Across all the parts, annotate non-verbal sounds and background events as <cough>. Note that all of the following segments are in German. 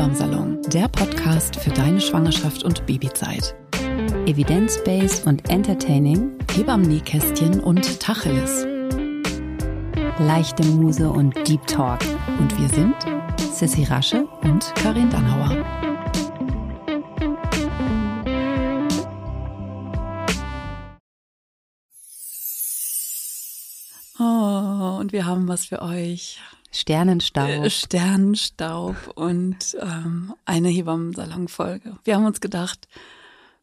Hebammsalon, der Podcast für deine Schwangerschaft und Babyzeit. Evidence-based und entertaining, Hebammen-Nähkästchen und Tacheles. leichte Muse und Deep Talk. Und wir sind Sissy Rasche und Karin Dannhauer. Oh, und wir haben was für euch. Sternenstaub. Äh, Sternenstaub und ähm, eine Hebammen-Salon-Folge. Wir haben uns gedacht,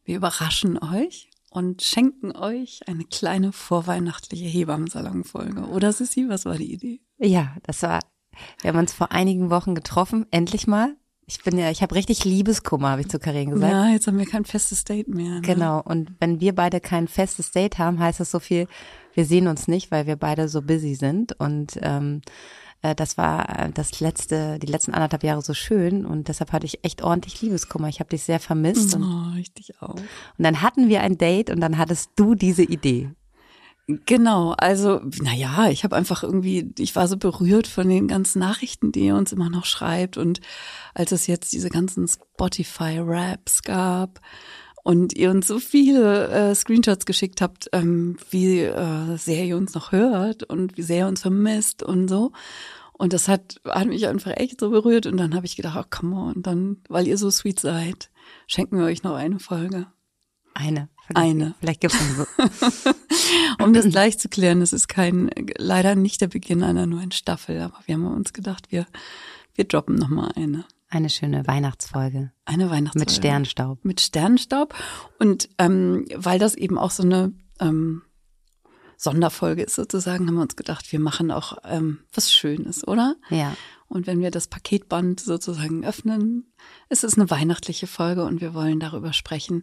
wir überraschen euch und schenken euch eine kleine vorweihnachtliche Hebammen-Salon-Folge. Oder Sissi, was war die Idee? Ja, das war, wir haben uns vor einigen Wochen getroffen, endlich mal. Ich bin ja, ich habe richtig Liebeskummer, habe ich zu Karin gesagt. Ja, jetzt haben wir kein festes Date mehr. Ne? Genau, und wenn wir beide kein festes Date haben, heißt das so viel, wir sehen uns nicht, weil wir beide so busy sind. Und ähm, äh, das war äh, das letzte, die letzten anderthalb Jahre so schön und deshalb hatte ich echt ordentlich Liebeskummer. Ich habe dich sehr vermisst. Und, Oh, richtig auch. und dann hatten wir ein Date und dann hattest du diese Idee. Genau, also naja, ich habe einfach irgendwie, ich war so berührt von den ganzen Nachrichten, die ihr uns immer noch schreibt und als es jetzt diese ganzen Spotify-Raps gab und ihr uns so viele äh, Screenshots geschickt habt, ähm, wie äh, sehr ihr uns noch hört und wie sehr ihr uns vermisst und so. Und das hat, hat mich einfach echt so berührt und dann habe ich gedacht, oh, come on, dann, weil ihr so sweet seid, schenken wir euch noch eine Folge. Eine. Eine. Vielleicht gibt's noch so. <laughs> <laughs> Um das gleich zu klären, das ist kein, leider nicht der Beginn einer neuen Staffel, aber wir haben uns gedacht, wir, wir droppen noch mal eine. Eine schöne Weihnachtsfolge Eine Weihnachtsfolge. mit Sternstaub. Mit Sternstaub. Und ähm, weil das eben auch so eine ähm, Sonderfolge ist sozusagen, haben wir uns gedacht, wir machen auch ähm, was Schönes, oder? Ja. Und wenn wir das Paketband sozusagen öffnen, ist es eine weihnachtliche Folge und wir wollen darüber sprechen,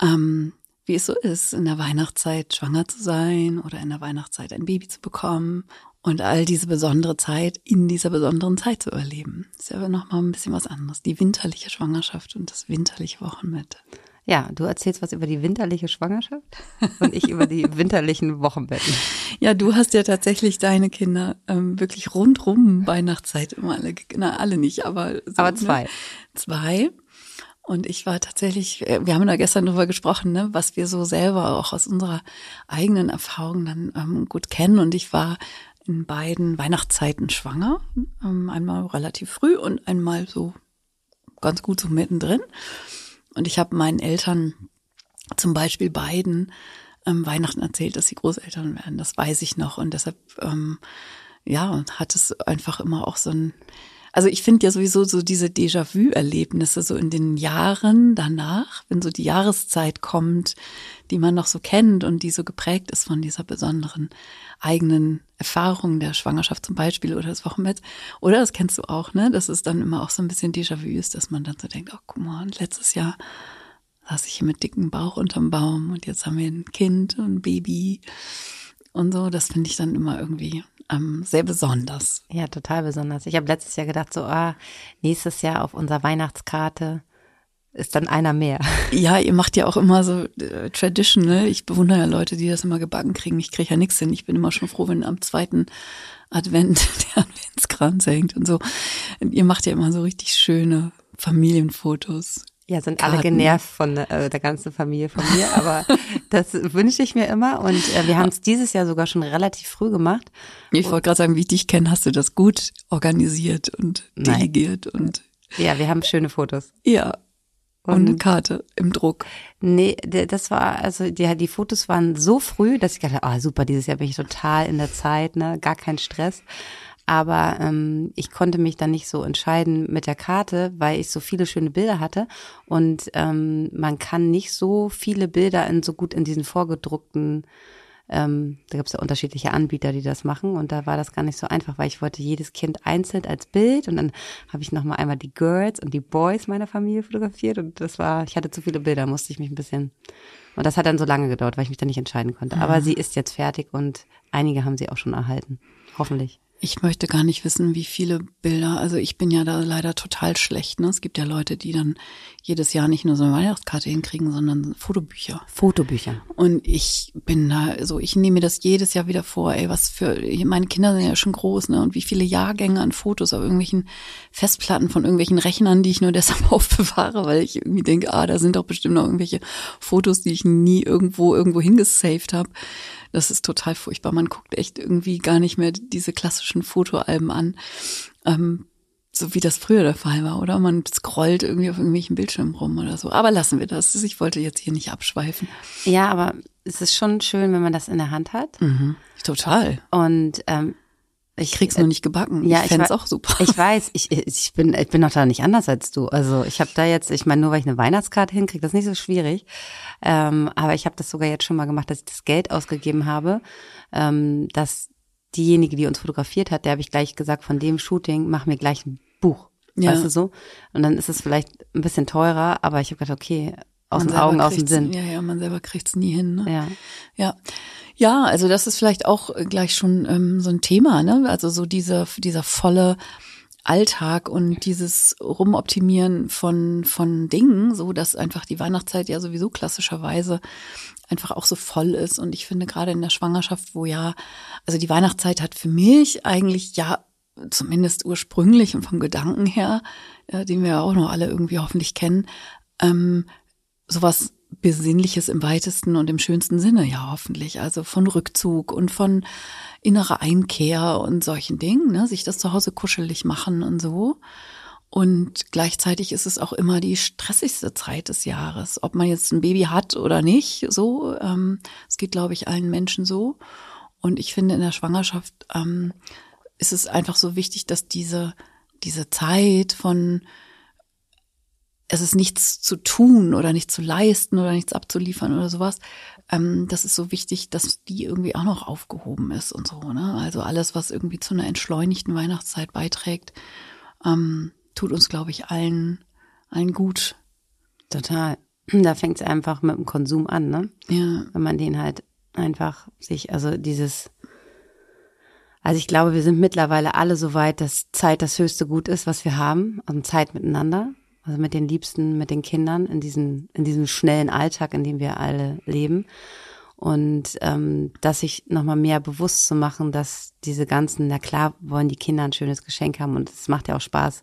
ähm, wie es so ist, in der Weihnachtszeit schwanger zu sein oder in der Weihnachtszeit ein Baby zu bekommen und all diese besondere Zeit in dieser besonderen Zeit zu erleben. Das ist ja aber nochmal ein bisschen was anderes. Die winterliche Schwangerschaft und das winterliche Wochenbett. Ja, du erzählst was über die winterliche Schwangerschaft und ich über die winterlichen Wochenbetten. <laughs> Ja, du hast ja tatsächlich deine Kinder ähm, wirklich rundrum Weihnachtszeit immer alle, na alle nicht, aber so, Aber ne? zwei. Zwei. Und ich war tatsächlich, äh, wir haben da gestern drüber gesprochen, ne, was wir so selber auch aus unserer eigenen Erfahrung dann ähm, gut kennen. Und ich war in beiden Weihnachtszeiten schwanger, ähm, einmal relativ früh und einmal so ganz gut so mittendrin. Und ich habe meinen Eltern zum Beispiel beiden ähm, Weihnachten erzählt, dass sie Großeltern werden. Das weiß ich noch. Und deshalb, ähm, ja, hat es einfach immer auch so ein, also ich finde ja sowieso so diese Déjà-vu-Erlebnisse so in den Jahren danach, wenn so die Jahreszeit kommt, die man noch so kennt und die so geprägt ist von dieser besonderen eigenen Erfahrung der Schwangerschaft zum Beispiel oder des Wochenbetts. Oder das kennst du auch, ne? Dass es dann immer auch so ein bisschen Déjà-vu ist, dass man dann so denkt, oh guck mal, und letztes Jahr saß ich hier mit dicken Bauch unterm Baum und jetzt haben wir ein Kind und ein Baby und so. Das finde ich dann immer irgendwie ähm, sehr besonders. Ja, total besonders. Ich habe letztes Jahr gedacht, so, ah, nächstes Jahr auf unserer Weihnachtskarte ist dann einer mehr. Ja, ihr macht ja auch immer so äh, traditional. Ich bewundere ja Leute, die das immer gebacken kriegen. Ich kriege ja nichts hin. Ich bin immer schon froh, wenn am zweiten Advent <laughs> der Adventskranz hängt und so. Und ihr macht ja immer so richtig schöne Familienfotos. Ja, sind alle Karten. genervt von äh, der ganzen Familie von mir, aber <laughs> das wünsche ich mir immer und äh, wir haben es dieses Jahr sogar schon relativ früh gemacht. Ich wollte gerade sagen, wie ich dich kenne, hast du das gut organisiert und Nein. delegiert und Ja, wir haben schöne Fotos. ja. Und eine Und- Karte im Druck. Nee, das war, also die, die Fotos waren so früh, dass ich dachte, ah super, dieses Jahr bin ich total in der Zeit, ne, gar kein Stress. Aber ähm, ich konnte mich dann nicht so entscheiden mit der Karte, weil ich so viele schöne Bilder hatte. Und ähm, man kann nicht so viele Bilder in so gut in diesen vorgedruckten, ähm, da gibt es ja unterschiedliche Anbieter, die das machen. Und da war das gar nicht so einfach, weil ich wollte jedes Kind einzeln als Bild und dann habe ich nochmal einmal die Girls und die Boys meiner Familie fotografiert. Und das war, ich hatte zu viele Bilder, musste ich mich ein bisschen. Und das hat dann so lange gedauert, weil ich mich dann nicht entscheiden konnte. Aber sie ist jetzt fertig und einige haben sie auch schon erhalten. Hoffentlich. Ich möchte gar nicht wissen, wie viele Bilder. Also ich bin ja da leider total schlecht. Ne? Es gibt ja Leute, die dann jedes Jahr nicht nur so eine Weihnachtskarte hinkriegen, sondern Fotobücher. Fotobücher. Und ich bin da, so ich nehme mir das jedes Jahr wieder vor. Ey, was für meine Kinder sind ja schon groß, ne? Und wie viele Jahrgänge an Fotos auf irgendwelchen Festplatten von irgendwelchen Rechnern, die ich nur <laughs> deshalb aufbewahre, weil ich irgendwie denke, ah, da sind doch bestimmt noch irgendwelche Fotos, die ich nie irgendwo irgendwo hingesaved habe. Das ist total furchtbar. Man guckt echt irgendwie gar nicht mehr diese klassischen Fotoalben an. Ähm, so wie das früher der Fall war, oder? Man scrollt irgendwie auf irgendwelchen Bildschirmen rum oder so. Aber lassen wir das. Ich wollte jetzt hier nicht abschweifen. Ja, aber es ist schon schön, wenn man das in der Hand hat. Mhm. Total. Und ähm, ich krieg's äh, nur nicht gebacken. Ja, ich fände auch super. Ich weiß, ich, ich bin ich bin doch da nicht anders als du. Also ich habe da jetzt, ich meine, nur weil ich eine Weihnachtskarte hinkriege, das ist nicht so schwierig. Ähm, aber ich habe das sogar jetzt schon mal gemacht, dass ich das Geld ausgegeben habe, ähm, dass diejenige, die uns fotografiert hat, der habe ich gleich gesagt, von dem Shooting mach mir gleich ein Buch. Ja. Weißt du so? Und dann ist es vielleicht ein bisschen teurer, aber ich habe gedacht, okay, aus man den Augen, aus dem Sinn. Ja, ja, man selber kriegt's nie hin. Ne? Ja. Ja. Ja, also das ist vielleicht auch gleich schon ähm, so ein Thema, ne? Also so dieser, dieser volle Alltag und dieses Rumoptimieren von, von Dingen, so dass einfach die Weihnachtszeit ja sowieso klassischerweise einfach auch so voll ist. Und ich finde gerade in der Schwangerschaft, wo ja, also die Weihnachtszeit hat für mich eigentlich ja zumindest ursprünglich und vom Gedanken her, äh, den wir ja auch noch alle irgendwie hoffentlich kennen, ähm, sowas Besinnliches im weitesten und im schönsten Sinne, ja, hoffentlich. Also von Rückzug und von innerer Einkehr und solchen Dingen, ne? sich das zu Hause kuschelig machen und so. Und gleichzeitig ist es auch immer die stressigste Zeit des Jahres, ob man jetzt ein Baby hat oder nicht. So, ähm, es geht, glaube ich, allen Menschen so. Und ich finde, in der Schwangerschaft ähm, ist es einfach so wichtig, dass diese diese Zeit von es ist nichts zu tun oder nichts zu leisten oder nichts abzuliefern oder sowas. Ähm, das ist so wichtig, dass die irgendwie auch noch aufgehoben ist und so. Ne? Also alles, was irgendwie zu einer entschleunigten Weihnachtszeit beiträgt, ähm, tut uns, glaube ich, allen, allen gut. Total. Da fängt es einfach mit dem Konsum an, ne? Ja. Wenn man den halt einfach sich, also dieses, also ich glaube, wir sind mittlerweile alle so weit, dass Zeit das höchste Gut ist, was wir haben, also Zeit miteinander also mit den Liebsten, mit den Kindern in diesem, in diesem schnellen Alltag, in dem wir alle leben. Und ähm, dass sich nochmal mehr bewusst zu machen, dass diese ganzen, na klar, wollen die Kinder ein schönes Geschenk haben und es macht ja auch Spaß,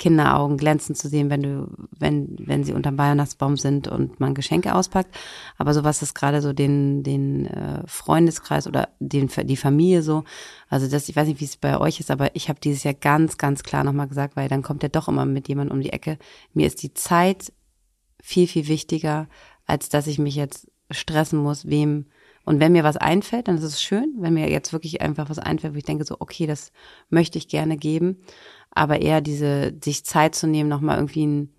Kinderaugen glänzen zu sehen, wenn du, wenn, wenn sie unterm Weihnachtsbaum sind und man Geschenke auspackt. Aber so was ist gerade so den, den äh, Freundeskreis oder den, die Familie so. Also das, ich weiß nicht, wie es bei euch ist, aber ich habe dieses Jahr ganz, ganz klar nochmal gesagt, weil dann kommt er doch immer mit jemandem um die Ecke. Mir ist die Zeit viel, viel wichtiger, als dass ich mich jetzt stressen muss, wem und wenn mir was einfällt, dann ist es schön. Wenn mir jetzt wirklich einfach was einfällt, wo ich denke so, okay, das möchte ich gerne geben aber eher diese, sich Zeit zu nehmen, nochmal irgendwie ein,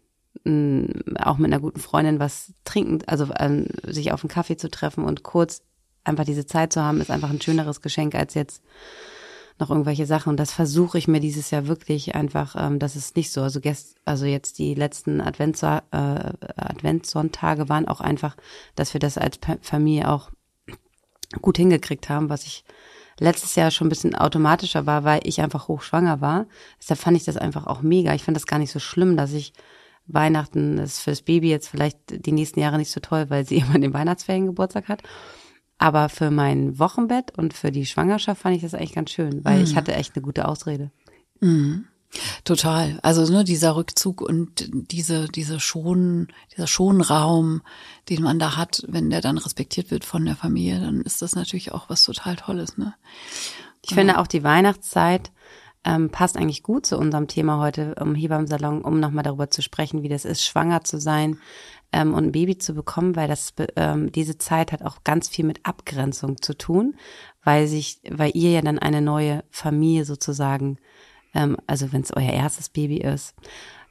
ein, auch mit einer guten Freundin was trinken, also ähm, sich auf einen Kaffee zu treffen und kurz einfach diese Zeit zu haben, ist einfach ein schöneres Geschenk als jetzt noch irgendwelche Sachen. Und das versuche ich mir dieses Jahr wirklich einfach, ähm, das ist nicht so. Also, gest, also jetzt die letzten Advents, äh, Adventssonntage waren auch einfach, dass wir das als Familie auch gut hingekriegt haben, was ich letztes Jahr schon ein bisschen automatischer war, weil ich einfach hochschwanger war. Deshalb fand ich das einfach auch mega. Ich fand das gar nicht so schlimm, dass ich Weihnachten, das ist für das Baby jetzt vielleicht die nächsten Jahre nicht so toll, weil sie <laughs> immer den Weihnachtsferien Geburtstag hat. Aber für mein Wochenbett und für die Schwangerschaft fand ich das eigentlich ganz schön, weil mhm. ich hatte echt eine gute Ausrede. Mhm. Total. Also ne, dieser Rückzug und diese, diese schon, dieser Schonraum, den man da hat, wenn der dann respektiert wird von der Familie, dann ist das natürlich auch was total Tolles. Ne? Ich ja. finde auch die Weihnachtszeit ähm, passt eigentlich gut zu unserem Thema heute im Hebammsalon, um nochmal darüber zu sprechen, wie das ist, schwanger zu sein ähm, und ein Baby zu bekommen, weil das ähm, diese Zeit hat auch ganz viel mit Abgrenzung zu tun, weil sich, weil ihr ja dann eine neue Familie sozusagen ähm, also wenn es euer erstes Baby ist.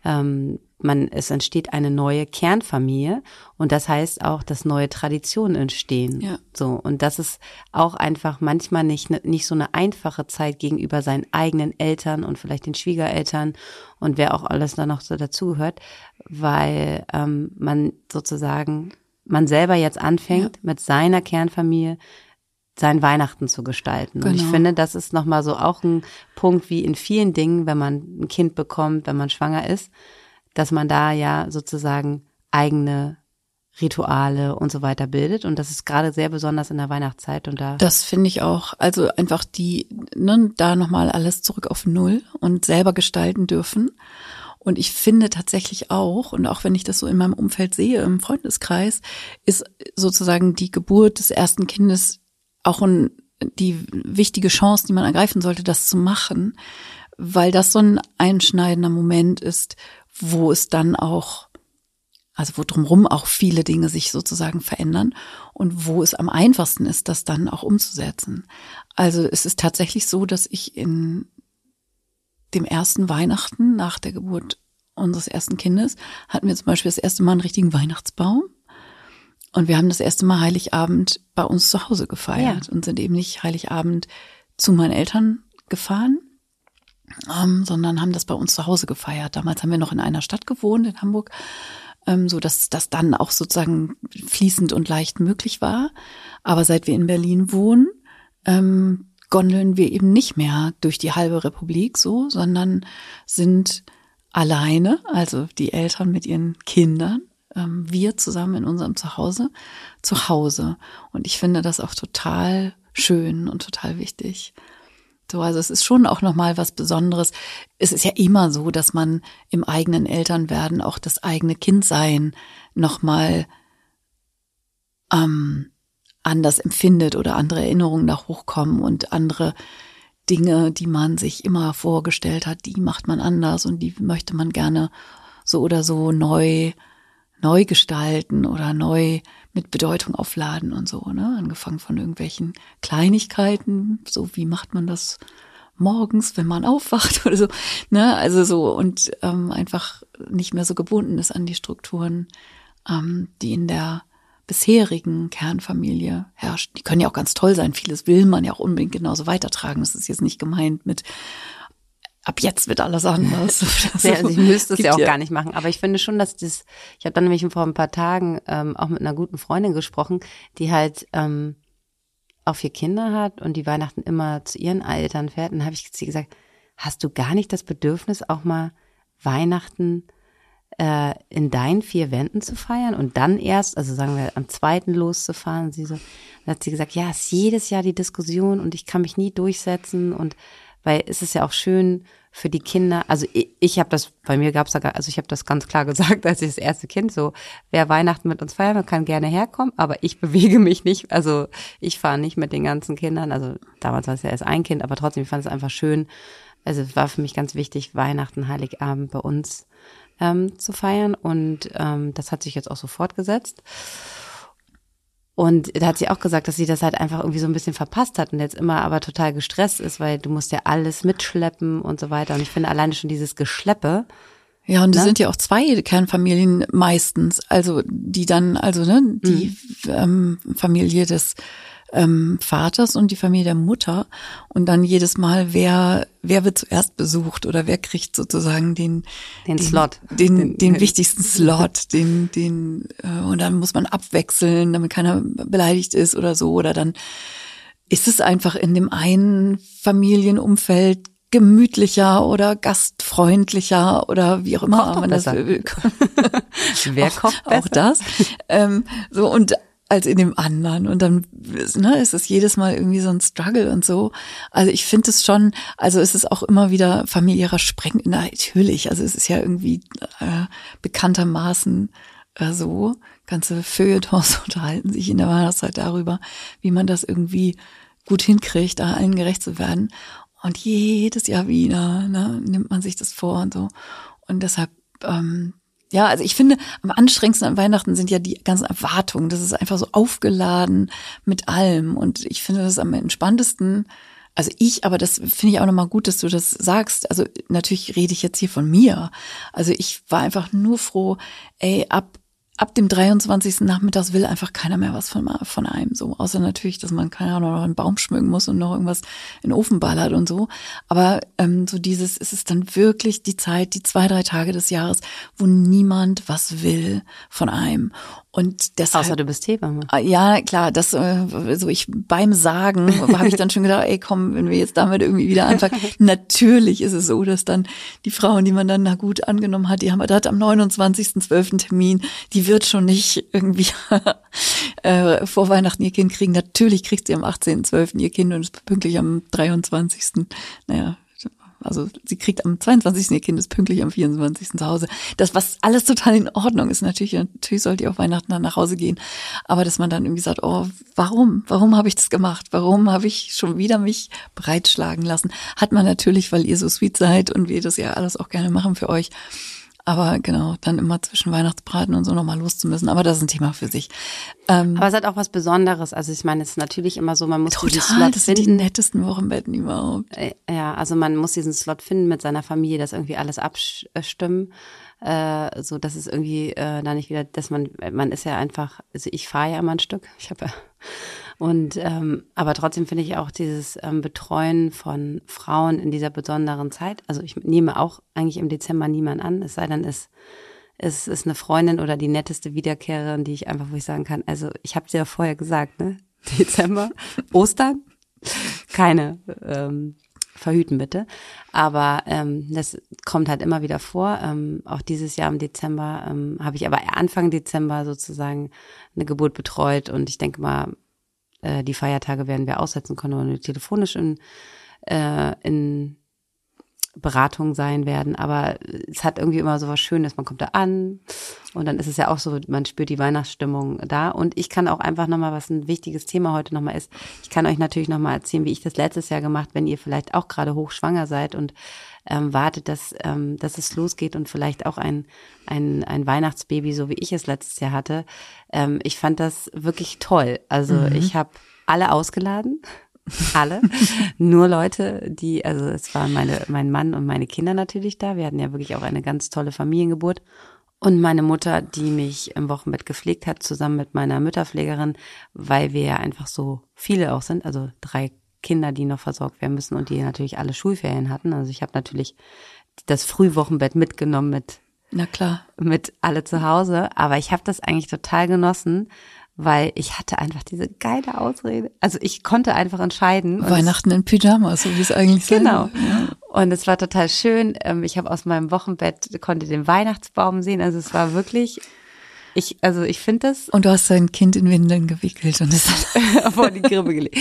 Ähm, man, es entsteht eine neue Kernfamilie und das heißt auch, dass neue Traditionen entstehen. Ja. So und das ist auch einfach manchmal nicht nicht so eine einfache Zeit gegenüber seinen eigenen Eltern und vielleicht den Schwiegereltern und wer auch alles da noch so dazugehört, weil ähm, man sozusagen man selber jetzt anfängt ja. mit seiner Kernfamilie sein Weihnachten zu gestalten. Genau. Und ich genau. finde, das ist nochmal so auch ein Punkt wie in vielen Dingen, wenn man ein Kind bekommt, wenn man schwanger ist, dass man da ja sozusagen eigene Rituale und so weiter bildet. Und das ist gerade sehr besonders in der Weihnachtszeit und da. Das finde ich auch. Also einfach die, ne, da nochmal alles zurück auf Null und selber gestalten dürfen. Und ich finde tatsächlich auch, und auch wenn ich das so in meinem Umfeld sehe, im Freundeskreis, ist sozusagen die Geburt des ersten Kindes auch ein, die wichtige Chance, die man ergreifen sollte, das zu machen, weil das so ein einschneidender Moment ist, wo es dann auch also wo drumherum auch viele Dinge sich sozusagen verändern und wo es am einfachsten ist, das dann auch umzusetzen. Also es ist tatsächlich so, dass ich in dem ersten Weihnachten nach der Geburt unseres ersten Kindes hatten wir zum Beispiel das erste Mal einen richtigen Weihnachtsbaum. Und wir haben das erste Mal Heiligabend bei uns zu Hause gefeiert ja. und sind eben nicht Heiligabend zu meinen Eltern gefahren, ähm, sondern haben das bei uns zu Hause gefeiert. Damals haben wir noch in einer Stadt gewohnt, in Hamburg, ähm, so dass das dann auch sozusagen fließend und leicht möglich war. Aber seit wir in Berlin wohnen, ähm, gondeln wir eben nicht mehr durch die halbe Republik so, sondern sind alleine, also die Eltern mit ihren Kindern, ähm, wir zusammen in unserem Zuhause, zu Hause. Und ich finde das auch total schön und total wichtig. So, also es ist schon auch nochmal was Besonderes. Es ist ja immer so, dass man im eigenen Elternwerden auch das eigene Kindsein nochmal ähm, anders empfindet oder andere Erinnerungen da hochkommen und andere Dinge, die man sich immer vorgestellt hat, die macht man anders und die möchte man gerne so oder so neu, neu gestalten oder neu mit Bedeutung aufladen und so, ne? Angefangen von irgendwelchen Kleinigkeiten, so wie macht man das morgens, wenn man <laughs> aufwacht oder so, ne? Also so und ähm, einfach nicht mehr so gebunden ist an die Strukturen, ähm, die in der bisherigen Kernfamilie herrscht. Die können ja auch ganz toll sein. Vieles will man ja auch unbedingt genauso weitertragen. Das ist jetzt nicht gemeint mit ab jetzt wird alles anders. <laughs> ja, also ich müsste es ja auch ja. gar nicht machen. Aber ich finde schon, dass das, ich habe dann nämlich vor ein paar Tagen ähm, auch mit einer guten Freundin gesprochen, die halt ähm, auch vier Kinder hat und die Weihnachten immer zu ihren Eltern fährt. Und dann habe ich sie gesagt, hast du gar nicht das Bedürfnis, auch mal Weihnachten äh, in deinen vier Wänden zu feiern und dann erst, also sagen wir, am zweiten loszufahren? Und sie so, dann hat sie gesagt, ja, es ist jedes Jahr die Diskussion und ich kann mich nie durchsetzen und weil es ist ja auch schön für die Kinder. Also ich, ich habe das, bei mir gab's da, also ich habe das ganz klar <laughs> gesagt, als ich das erste Kind so, wer Weihnachten mit uns feiern kann gerne herkommen, aber ich <laughs> bewege mich nicht. Also ich fahre nicht mit den ganzen Kindern. Also damals war es ja erst ein Kind, aber trotzdem, ich fand es einfach schön. Also es war für mich ganz wichtig, Weihnachten, Heiligabend bei uns ähm, zu feiern und ähm, das hat sich jetzt auch so fortgesetzt. Und da hat sie auch gesagt, dass sie das halt einfach irgendwie so ein bisschen verpasst hat und jetzt immer aber total gestresst ist, weil du musst ja alles mitschleppen und so weiter. Und ich finde alleine schon dieses Geschleppe. Ja, und es ne? sind ja auch zwei Kernfamilien meistens, also die dann, also ne, die mhm. ähm, Familie des ähm, Vaters und die Familie der Mutter und dann jedes Mal, wer wer wird zuerst besucht oder wer kriegt sozusagen den den, den Slot, den, den, den wichtigsten Slot, den den äh, und dann muss man abwechseln, damit keiner beleidigt ist oder so oder dann ist es einfach in dem einen Familienumfeld gemütlicher oder gastfreundlicher oder wie auch immer kocht man das will. <laughs> <laughs> Wer kocht auch, besser? Auch das. Ähm, so und als in dem anderen. Und dann ne, ist es jedes Mal irgendwie so ein Struggle und so. Also ich finde es schon, also es ist auch immer wieder familiärer Spreng, natürlich. Also es ist ja irgendwie äh, bekanntermaßen äh, so. Ganze Feuilletons <laughs> unterhalten sich in der Weihnachtszeit darüber, wie man das irgendwie gut hinkriegt, da allen gerecht zu werden. Und jedes Jahr wieder ne, nimmt man sich das vor und so. Und deshalb ähm, ja, also ich finde, am anstrengendsten an Weihnachten sind ja die ganzen Erwartungen. Das ist einfach so aufgeladen mit allem. Und ich finde das am entspanntesten. Also ich, aber das finde ich auch nochmal gut, dass du das sagst. Also natürlich rede ich jetzt hier von mir. Also ich war einfach nur froh, ey, ab ab dem 23. Nachmittags will einfach keiner mehr was von, von einem so. Außer natürlich, dass man, keine Ahnung, noch einen Baum schmücken muss und noch irgendwas in den Ofen ballert und so. Aber ähm, so dieses, ist es dann wirklich die Zeit, die zwei, drei Tage des Jahres, wo niemand was will von einem. Und deshalb, Außer du bist Hebamme. Ah, ja, klar, das äh, so ich beim Sagen <laughs> habe ich dann schon gedacht, ey, komm, wenn wir jetzt damit irgendwie wieder anfangen. <laughs> Natürlich ist es so, dass dann die Frauen, die man dann na gut angenommen hat, die haben wir am 29.12. Termin, die wird schon nicht irgendwie <laughs> äh, vor Weihnachten ihr Kind kriegen. Natürlich kriegt sie am 18.12. ihr Kind und ist pünktlich am 23. Naja, also sie kriegt am 22. ihr Kind ist pünktlich am 24. zu Hause. Das, was alles total in Ordnung ist, natürlich, natürlich sollte ihr auf Weihnachten dann nach Hause gehen. Aber dass man dann irgendwie sagt, oh, warum? Warum habe ich das gemacht? Warum habe ich schon wieder mich breitschlagen lassen? Hat man natürlich, weil ihr so sweet seid und wir das ja alles auch gerne machen für euch. Aber genau, dann immer zwischen Weihnachtsbraten und so nochmal los zu müssen. Aber das ist ein Thema für sich. Ähm, Aber es hat auch was Besonderes. Also ich meine, es ist natürlich immer so, man muss total, diesen Slot das finden. Sind die nettesten Wochenbetten überhaupt. Äh, ja, also man muss diesen Slot finden mit seiner Familie, das irgendwie alles abstimmen. Äh, so dass es irgendwie äh, da nicht wieder, dass man, man ist ja einfach, also ich fahre ja immer ein Stück. Ich habe ja und ähm, aber trotzdem finde ich auch dieses ähm, Betreuen von Frauen in dieser besonderen Zeit. Also ich nehme auch eigentlich im Dezember niemand an, es sei denn, es, es ist eine Freundin oder die netteste Wiederkehrerin, die ich einfach, wo ich sagen kann, also ich habe dir ja vorher gesagt, ne? <laughs> Dezember, Ostern, keine ähm, verhüten bitte. Aber ähm, das kommt halt immer wieder vor. Ähm, auch dieses Jahr im Dezember ähm, habe ich aber Anfang Dezember sozusagen eine Geburt betreut und ich denke mal, äh, die Feiertage werden wir aussetzen können oder telefonisch in, äh, in Beratung sein werden. Aber es hat irgendwie immer so was Schönes. Man kommt da an und dann ist es ja auch so, man spürt die Weihnachtsstimmung da. Und ich kann auch einfach nochmal, was ein wichtiges Thema heute nochmal ist, ich kann euch natürlich nochmal erzählen, wie ich das letztes Jahr gemacht, wenn ihr vielleicht auch gerade hochschwanger seid und ähm, wartet, dass, ähm, dass es losgeht und vielleicht auch ein, ein, ein Weihnachtsbaby, so wie ich es letztes Jahr hatte. Ähm, ich fand das wirklich toll. Also mhm. ich habe alle ausgeladen. Alle. <laughs> Nur Leute, die, also es waren meine, mein Mann und meine Kinder natürlich da. Wir hatten ja wirklich auch eine ganz tolle Familiengeburt. Und meine Mutter, die mich im Wochenbett gepflegt hat, zusammen mit meiner Mütterpflegerin, weil wir ja einfach so viele auch sind, also drei Kinder, die noch versorgt werden müssen und die natürlich alle Schulferien hatten. Also ich habe natürlich das Frühwochenbett mitgenommen mit na klar mit alle zu Hause, aber ich habe das eigentlich total genossen, weil ich hatte einfach diese geile Ausrede. Also ich konnte einfach entscheiden. Weihnachten in Pyjamas, so wie es eigentlich genau. sein Genau. Und es war total schön. Ähm, ich habe aus meinem Wochenbett konnte den Weihnachtsbaum sehen. Also es war wirklich ich, also ich finde das. Und du hast dein Kind in Windeln gewickelt und es <laughs> vor die Grippe gelegt.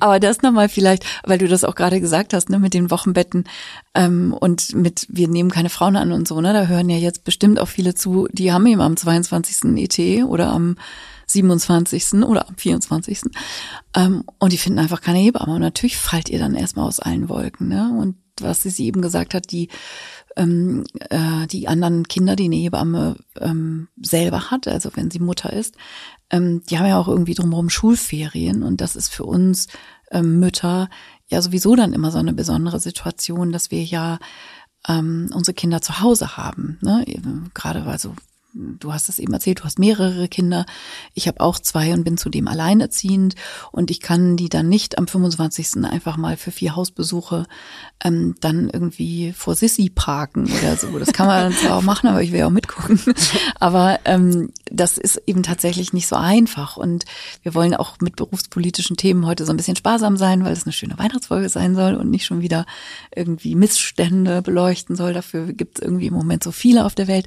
Aber das nochmal vielleicht, weil du das auch gerade gesagt hast, ne, mit den Wochenbetten ähm, und mit wir nehmen keine Frauen an und so, ne? Da hören ja jetzt bestimmt auch viele zu, die haben eben am 22. ET oder am 27. oder am 24. Ähm, und die finden einfach keine Hebamme. Und natürlich fallt ihr dann erstmal aus allen Wolken, ne? Und was sie eben gesagt hat, die ähm, äh, die anderen Kinder, die eine Hebamme ähm, selber hat, also wenn sie Mutter ist, ähm, die haben ja auch irgendwie drumherum Schulferien und das ist für uns ähm, Mütter ja sowieso dann immer so eine besondere Situation, dass wir ja ähm, unsere Kinder zu Hause haben. Ne? Gerade also du hast es eben erzählt, du hast mehrere Kinder. Ich habe auch zwei und bin zudem alleinerziehend und ich kann die dann nicht am 25. einfach mal für vier Hausbesuche ähm, dann irgendwie vor Sissi parken oder so. Das kann man zwar auch machen, aber ich will auch mitgucken. <laughs> Aber ähm, das ist eben tatsächlich nicht so einfach und wir wollen auch mit berufspolitischen Themen heute so ein bisschen sparsam sein, weil es eine schöne Weihnachtsfolge sein soll und nicht schon wieder irgendwie Missstände beleuchten soll. Dafür gibt es irgendwie im Moment so viele auf der Welt.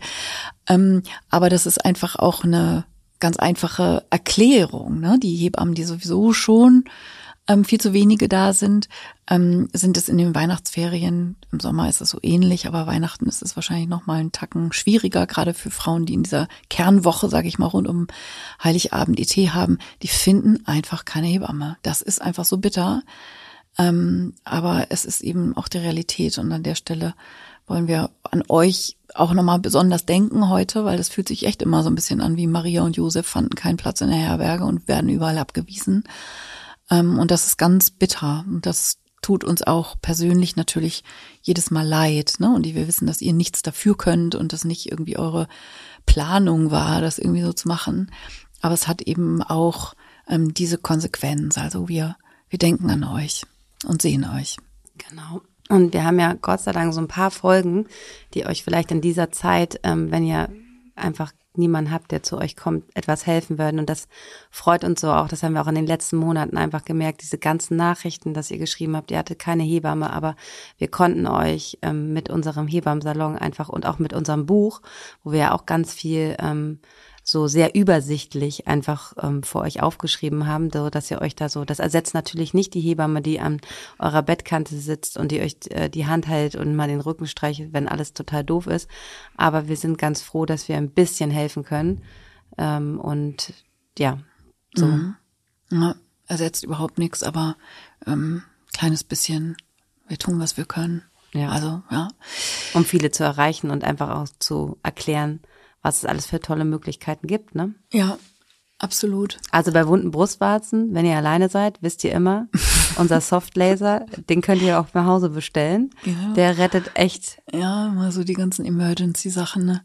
Ähm, aber das ist einfach auch eine ganz einfache Erklärung. Ne? Die Hebammen, die sowieso schon ähm, viel zu wenige da sind, ähm, sind es in den Weihnachtsferien. Im Sommer ist es so ähnlich, aber Weihnachten ist es wahrscheinlich noch mal einen Tacken schwieriger, gerade für Frauen, die in dieser Kernwoche, sage ich mal, rund um Heiligabend ET haben. Die finden einfach keine Hebamme. Das ist einfach so bitter. Ähm, aber es ist eben auch die Realität und an der Stelle wollen wir an euch auch nochmal besonders denken heute, weil das fühlt sich echt immer so ein bisschen an wie Maria und Josef fanden keinen Platz in der Herberge und werden überall abgewiesen. Ähm, und das ist ganz bitter und das tut uns auch persönlich natürlich jedes Mal leid. Ne? Und wir wissen, dass ihr nichts dafür könnt und das nicht irgendwie eure Planung war, das irgendwie so zu machen. Aber es hat eben auch ähm, diese Konsequenz. Also wir, wir denken an euch und sehen euch. Genau. Und wir haben ja Gott sei Dank so ein paar Folgen, die euch vielleicht in dieser Zeit, ähm, wenn ihr einfach niemanden habt, der zu euch kommt, etwas helfen würden. Und das freut uns so auch. Das haben wir auch in den letzten Monaten einfach gemerkt. Diese ganzen Nachrichten, dass ihr geschrieben habt, ihr hattet keine Hebamme, aber wir konnten euch ähm, mit unserem Hebammensalon einfach und auch mit unserem Buch, wo wir ja auch ganz viel ähm, so sehr übersichtlich einfach ähm, vor euch aufgeschrieben haben, so dass ihr euch da so, das ersetzt natürlich nicht die Hebamme, die an eurer Bettkante sitzt und die euch äh, die Hand hält und mal den Rücken streichelt, wenn alles total doof ist. Aber wir sind ganz froh, dass wir ein bisschen helfen können. Ähm, und ja, so. Mhm. Ja, ersetzt überhaupt nichts, aber ähm, kleines bisschen, wir tun, was wir können. Ja. Also, ja. Um viele zu erreichen und einfach auch zu erklären, was es alles für tolle Möglichkeiten gibt, ne? Ja, absolut. Also bei wunden Brustwarzen, wenn ihr alleine seid, wisst ihr immer, <laughs> unser Softlaser, den könnt ihr auch nach Hause bestellen. Ja. Der rettet echt. Ja, mal so die ganzen Emergency-Sachen, ne?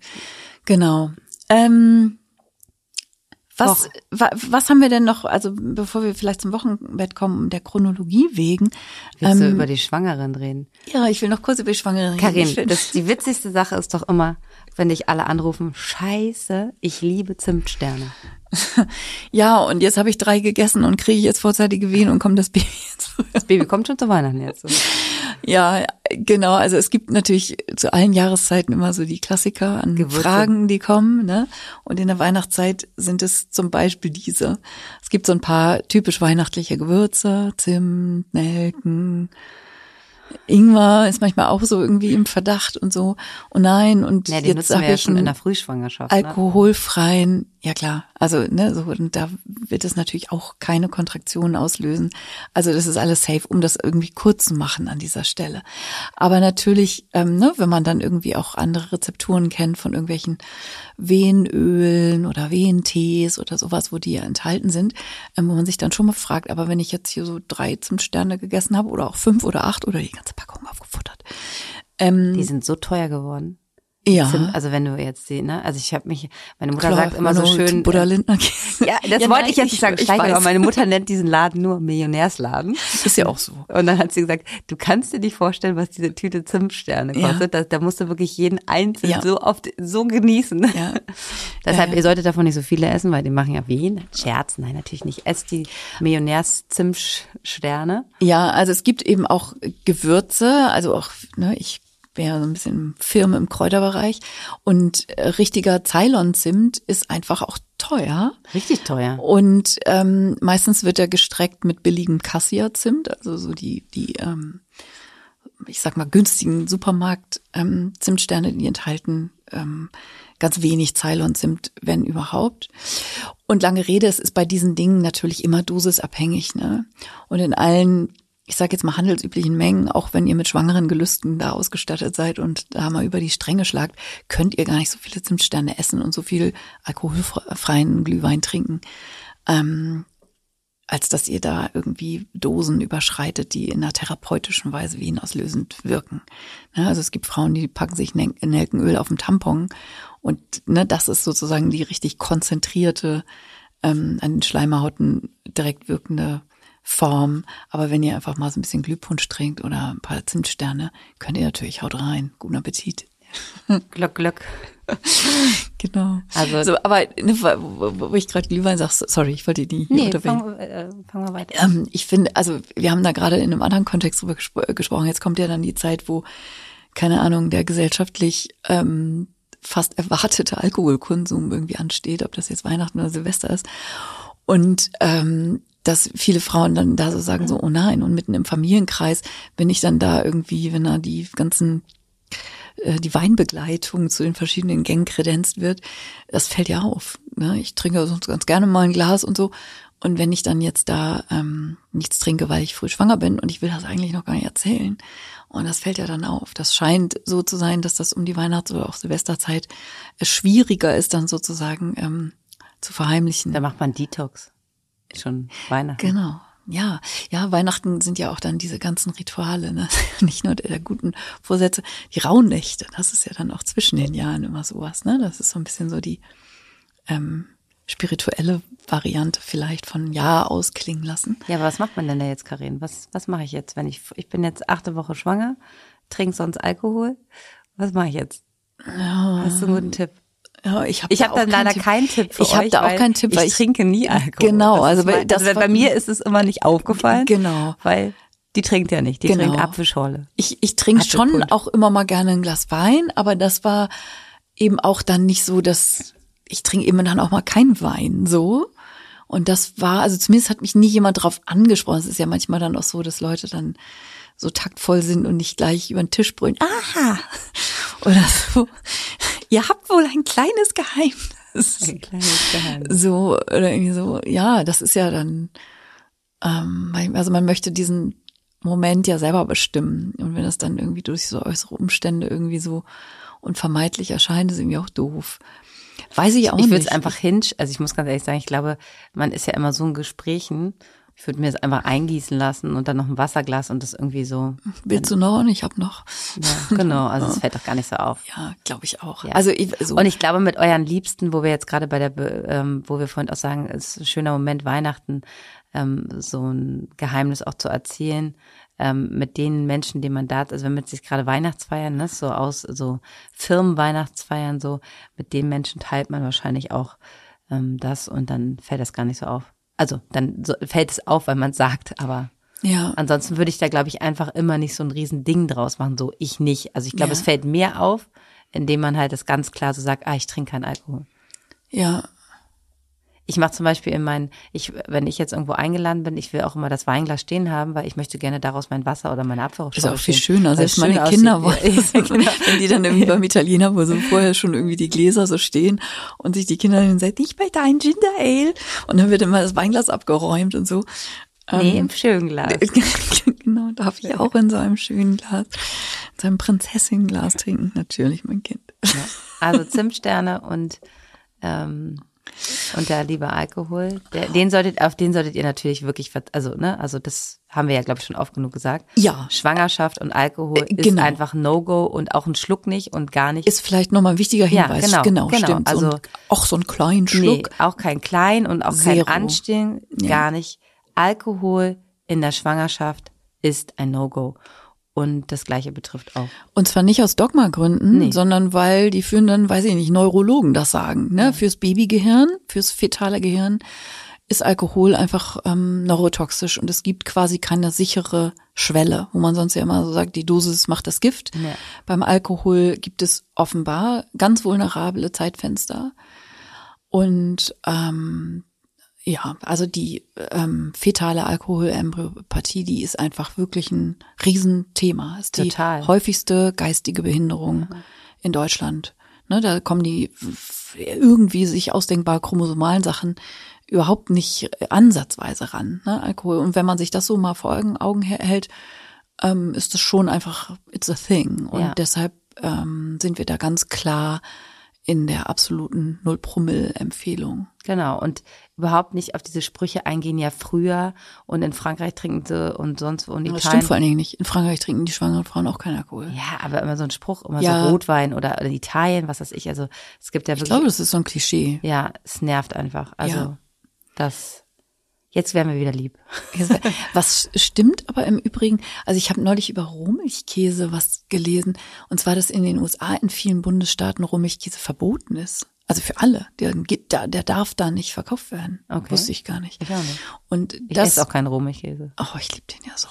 Genau. Ähm, was, wa, was haben wir denn noch, also bevor wir vielleicht zum Wochenbett kommen, der Chronologie wegen? Willst du ähm, über die Schwangeren reden? ja, ich will noch kurz über die Schwangere reden. Karin, die witzigste Sache ist doch immer, wenn dich alle anrufen, scheiße, ich liebe Zimtsterne. <laughs> ja, und jetzt habe ich drei gegessen und kriege jetzt vorzeitige Wehen und kommt das Baby <laughs> jetzt. Das Baby kommt schon zu Weihnachten jetzt. Ja, genau. Also es gibt natürlich zu allen Jahreszeiten immer so die Klassiker an Gewürze. Fragen, die kommen. Ne? Und in der Weihnachtszeit sind es zum Beispiel diese. Es gibt so ein paar typisch weihnachtliche Gewürze, Zimt, Nelken, Ingwer ist manchmal auch so irgendwie im Verdacht und so. Und nein, und Ja, jetzt habe ich schon in einen der Frühschwangerschaft. Ne? alkoholfreien, ja klar, also ne, so und da wird es natürlich auch keine Kontraktionen auslösen. Also das ist alles safe, um das irgendwie kurz zu machen an dieser Stelle. Aber natürlich, ähm, ne, wenn man dann irgendwie auch andere Rezepturen kennt von irgendwelchen Wehenölen oder Wehentees oder sowas, wo die ja enthalten sind, ähm, wo man sich dann schon mal fragt, aber wenn ich jetzt hier so drei Zimtsterne gegessen habe oder auch fünf oder acht oder die ganze Packung aufgefuttert, ähm, Die sind so teuer geworden. Ja, Zimt, also wenn du jetzt die, ne, also ich habe mich, meine Mutter klar, sagt immer so schön. Buddha Lindner ja, <laughs> das Ja, wollte nein, ich jetzt nicht sagen, ich aber meine Mutter nennt diesen Laden nur Millionärsladen. Ist ja auch so. Und dann hat sie gesagt, du kannst dir nicht vorstellen, was diese Tüte Zimtsterne Ja. kostet. Da, da musst du wirklich jeden einzelnen Ja. so oft so genießen. Ja. <laughs> Deshalb, Ja. ihr solltet davon nicht so viele essen, weil die machen ja Wehen. Scherz, nein, natürlich nicht. Esst die Millionärs-Zimtsterne. Ja, also es gibt eben auch Gewürze, also auch, ne, ich wäre so ein bisschen Firma im Kräuterbereich und äh, richtiger Ceylon-Zimt ist einfach auch teuer. Richtig teuer. Und ähm, meistens wird er gestreckt mit billigem Cassia-Zimt, also so die, die ähm, ich sag mal, günstigen Supermarkt-Zimtsterne, die enthalten ähm, ganz wenig Ceylon-Zimt, wenn überhaupt. Und lange Rede, es ist bei diesen Dingen natürlich immer dosisabhängig. Ne? Und in allen, ich sage jetzt mal handelsüblichen Mengen, auch wenn ihr mit schwangeren Gelüsten da ausgestattet seid und da mal über die Stränge schlagt, könnt ihr gar nicht so viele Zimtsterne essen und so viel alkoholfreien Glühwein trinken. Ähm, als dass ihr da irgendwie Dosen überschreitet, die in einer therapeutischen Weise venauslösend wirken. Ne, also es gibt Frauen, die packen sich Nel- Nelkenöl auf dem Tampon und ne, das ist sozusagen die richtig konzentrierte, ähm, an den Schleimhauten direkt wirkende Form. Aber wenn ihr einfach mal so ein bisschen Glühpunsch trinkt oder ein paar Zimtsterne, könnt ihr natürlich haut rein. Guten Appetit. <laughs> Glück, Glück. <laughs> Genau. Also- so, aber ne, wo, wo ich gerade Glühwein sag, sorry, ich wollte die nicht Nee, unterbrechen. fangen äh, fangen wir weiter. Ähm, ich finde, also wir haben da gerade in einem anderen Kontext drüber gespro gesprochen. Jetzt kommt ja dann die Zeit, wo, keine Ahnung, der gesellschaftlich ähm, fast erwartete Alkoholkonsum irgendwie ansteht, ob das jetzt Weihnachten oder Silvester ist. Und ähm, dass viele Frauen dann da so sagen, so, oh nein, und mitten im Familienkreis, wenn ich dann da irgendwie, wenn da die ganzen äh, die Weinbegleitung zu den verschiedenen Gängen kredenzt wird, das fällt ja auf. Ne? Ich trinke sonst ganz gerne mal ein Glas und so. Und wenn ich dann jetzt da ähm, nichts trinke, weil ich früh schwanger bin und ich will das eigentlich noch gar nicht erzählen, und das fällt ja dann auf. Das scheint so zu sein, dass das um die Weihnachts- oder auch Silvesterzeit es schwieriger ist, dann sozusagen ähm, zu verheimlichen. Da macht man Detox. Schon Weihnachten. Genau. Ja, ja, Weihnachten sind ja auch dann diese ganzen Rituale, ne? <laughs> nicht nur der, der guten Vorsätze, die Rauhnächte, das ist ja dann auch zwischen den Jahren immer sowas, ne? Das ist so ein bisschen so die ähm, spirituelle Variante vielleicht von Jahr ausklingen lassen. Ja, aber was macht man denn da jetzt, Karin? Was, was mache ich jetzt, wenn ich, ich bin jetzt achte Woche schwanger, trinke sonst Alkohol? Was mache ich jetzt? Hast du einen guten Tipp? Ja, ich habe Ich habe dann leider keinen Tipp für Ich hab euch. da auch keinen Tipp, Ich weil ich- trinke nie Alkohol. Genau, Das also weil mein- das also bei mir ist es immer nicht aufgefallen. Genau. Weil die trinkt ja nicht. Die Genau. trinkt Apfelschorle. Ich, ich trinke schon auch immer mal gerne ein Glas Wein, aber das war eben auch dann nicht so, dass ich trinke eben dann auch mal kein Wein so. Und das war, also zumindest hat mich nie jemand drauf angesprochen. Es ist ja manchmal dann auch so, dass Leute dann so taktvoll sind und nicht gleich über den Tisch brüllen. Aha! <laughs> Oder so. Ihr habt wohl ein kleines Geheimnis. Ein kleines Geheimnis. So, oder irgendwie so, ja, das ist ja dann, ähm, also man möchte diesen Moment ja selber bestimmen. Und wenn das dann irgendwie durch so äußere Umstände irgendwie so unvermeidlich erscheint, ist irgendwie auch doof. Weiß ich auch Ich würde nicht. es einfach hinsch, also ich muss ganz ehrlich sagen, ich glaube, man ist ja immer so in Gesprächen. Ich würde mir es einfach eingießen lassen und dann noch ein Wasserglas und das irgendwie so. Willst du noch? Und ich habe noch. Ja, genau, also es fällt doch gar nicht so auf. Ja, glaube ich auch. Ja. Also ich, so, Und ich glaube, mit euren Liebsten, wo wir jetzt gerade bei der, ähm, wo wir vorhin auch sagen, es ist ein schöner Moment, Weihnachten, ähm, so ein Geheimnis auch zu erzählen, ähm, mit den Menschen, denen man da, also wenn man sich gerade Weihnachtsfeiern, ne, so aus, so Firmenweihnachtsfeiern, so, mit den Menschen teilt man wahrscheinlich auch ähm, das und dann fällt das gar nicht so auf. Also dann fällt es auf, weil man es sagt, aber ja, Ansonsten würde ich da, glaube ich, einfach immer nicht so ein riesen Ding draus machen, so ich nicht. Also ich glaube, Ja. es fällt mir auf, indem man halt das ganz klar so sagt, ah, ich trinke keinen Alkohol. ja, Ich mache zum Beispiel in meinen, ich, wenn ich jetzt irgendwo eingeladen bin, ich will auch immer das Weinglas stehen haben, weil ich möchte gerne daraus mein Wasser oder meine Apfelschorle ist auch viel stehen, schöner. Selbst schön meine Kinder wollen, Ja, <laughs> genau. <laughs> wenn die dann irgendwie beim Italiener, wo so vorher schon irgendwie die Gläser so stehen und sich die Kinder dann sagen, ich möchte einen Ginger Ale. Und dann wird immer das Weinglas abgeräumt und so. Nee, Ähm, im schönen Glas. <laughs> genau, darf ich auch in so einem schönen Glas, in so einem Prinzessinglas trinken. Natürlich, mein Kind. Also Zimtsterne und ähm, und der liebe Alkohol, der, den solltet, auf den solltet ihr natürlich wirklich, also ne, also das haben wir ja glaube ich schon oft genug gesagt. Ja. Schwangerschaft und Alkohol Äh, ist genau. einfach No-Go und auch ein Schluck nicht und gar nicht. Ist vielleicht nochmal ein wichtiger Ja, Hinweis. genau, genau, genau. stimmt. So Also- ein, auch so einen kleinen nee, Schluck. auch kein Klein und auch kein Zero. Anstehen, Ja. gar nicht. Alkohol in der Schwangerschaft ist ein No-Go. Und das gleiche betrifft auch. Und zwar nicht aus Dogmagründen, Nee. sondern weil die führenden, weiß ich nicht, Neurologen das sagen. Ne? Fürs Babygehirn, fürs fetale Gehirn ist Alkohol einfach ähm, neurotoxisch und es gibt quasi keine sichere Schwelle, wo man sonst ja immer so sagt, die Dosis macht das Gift. Ja. Beim Alkohol gibt es offenbar ganz vulnerable Zeitfenster. Und ähm, ja, also die ähm, fetale Alkoholembryopathie, die ist einfach wirklich ein Riesenthema. Ist die Total. häufigste geistige Behinderung in Deutschland. Ne, da kommen die irgendwie sich ausdenkbar chromosomalen Sachen überhaupt nicht ansatzweise ran, ne, Alkohol. Und wenn man sich das so mal vor Augen, Augen hält, ähm, ist das schon einfach, it's a thing. Und Ja. deshalb ähm, sind wir da ganz klar in der absoluten Null-Promille-Empfehlung. Genau. Und überhaupt nicht auf diese Sprüche eingehen, ja früher und in Frankreich trinken sie und sonst wo in Das Italien. stimmt vor allen Dingen nicht. In Frankreich trinken die schwangeren Frauen auch keinen Alkohol. Ja, aber immer so ein Spruch, immer Ja. so Rotwein oder, oder Italien, was weiß ich. Also es gibt ja Ich wirklich. glaube, das ist so ein Klischee. ja, es nervt einfach. Also Ja. das. Jetzt wären wir wieder lieb. Was stimmt aber im Übrigen, also ich habe neulich über Rohmilchkäse was gelesen, und zwar, dass in den USA in vielen Bundesstaaten Rohmilchkäse verboten ist. Also für alle. Der, der, darf da nicht verkauft werden. Okay. Wusste ich gar nicht. Ich auch nicht. Und das, esse auch keinen Rohmilchkäse. oh, ich liebe den ja so.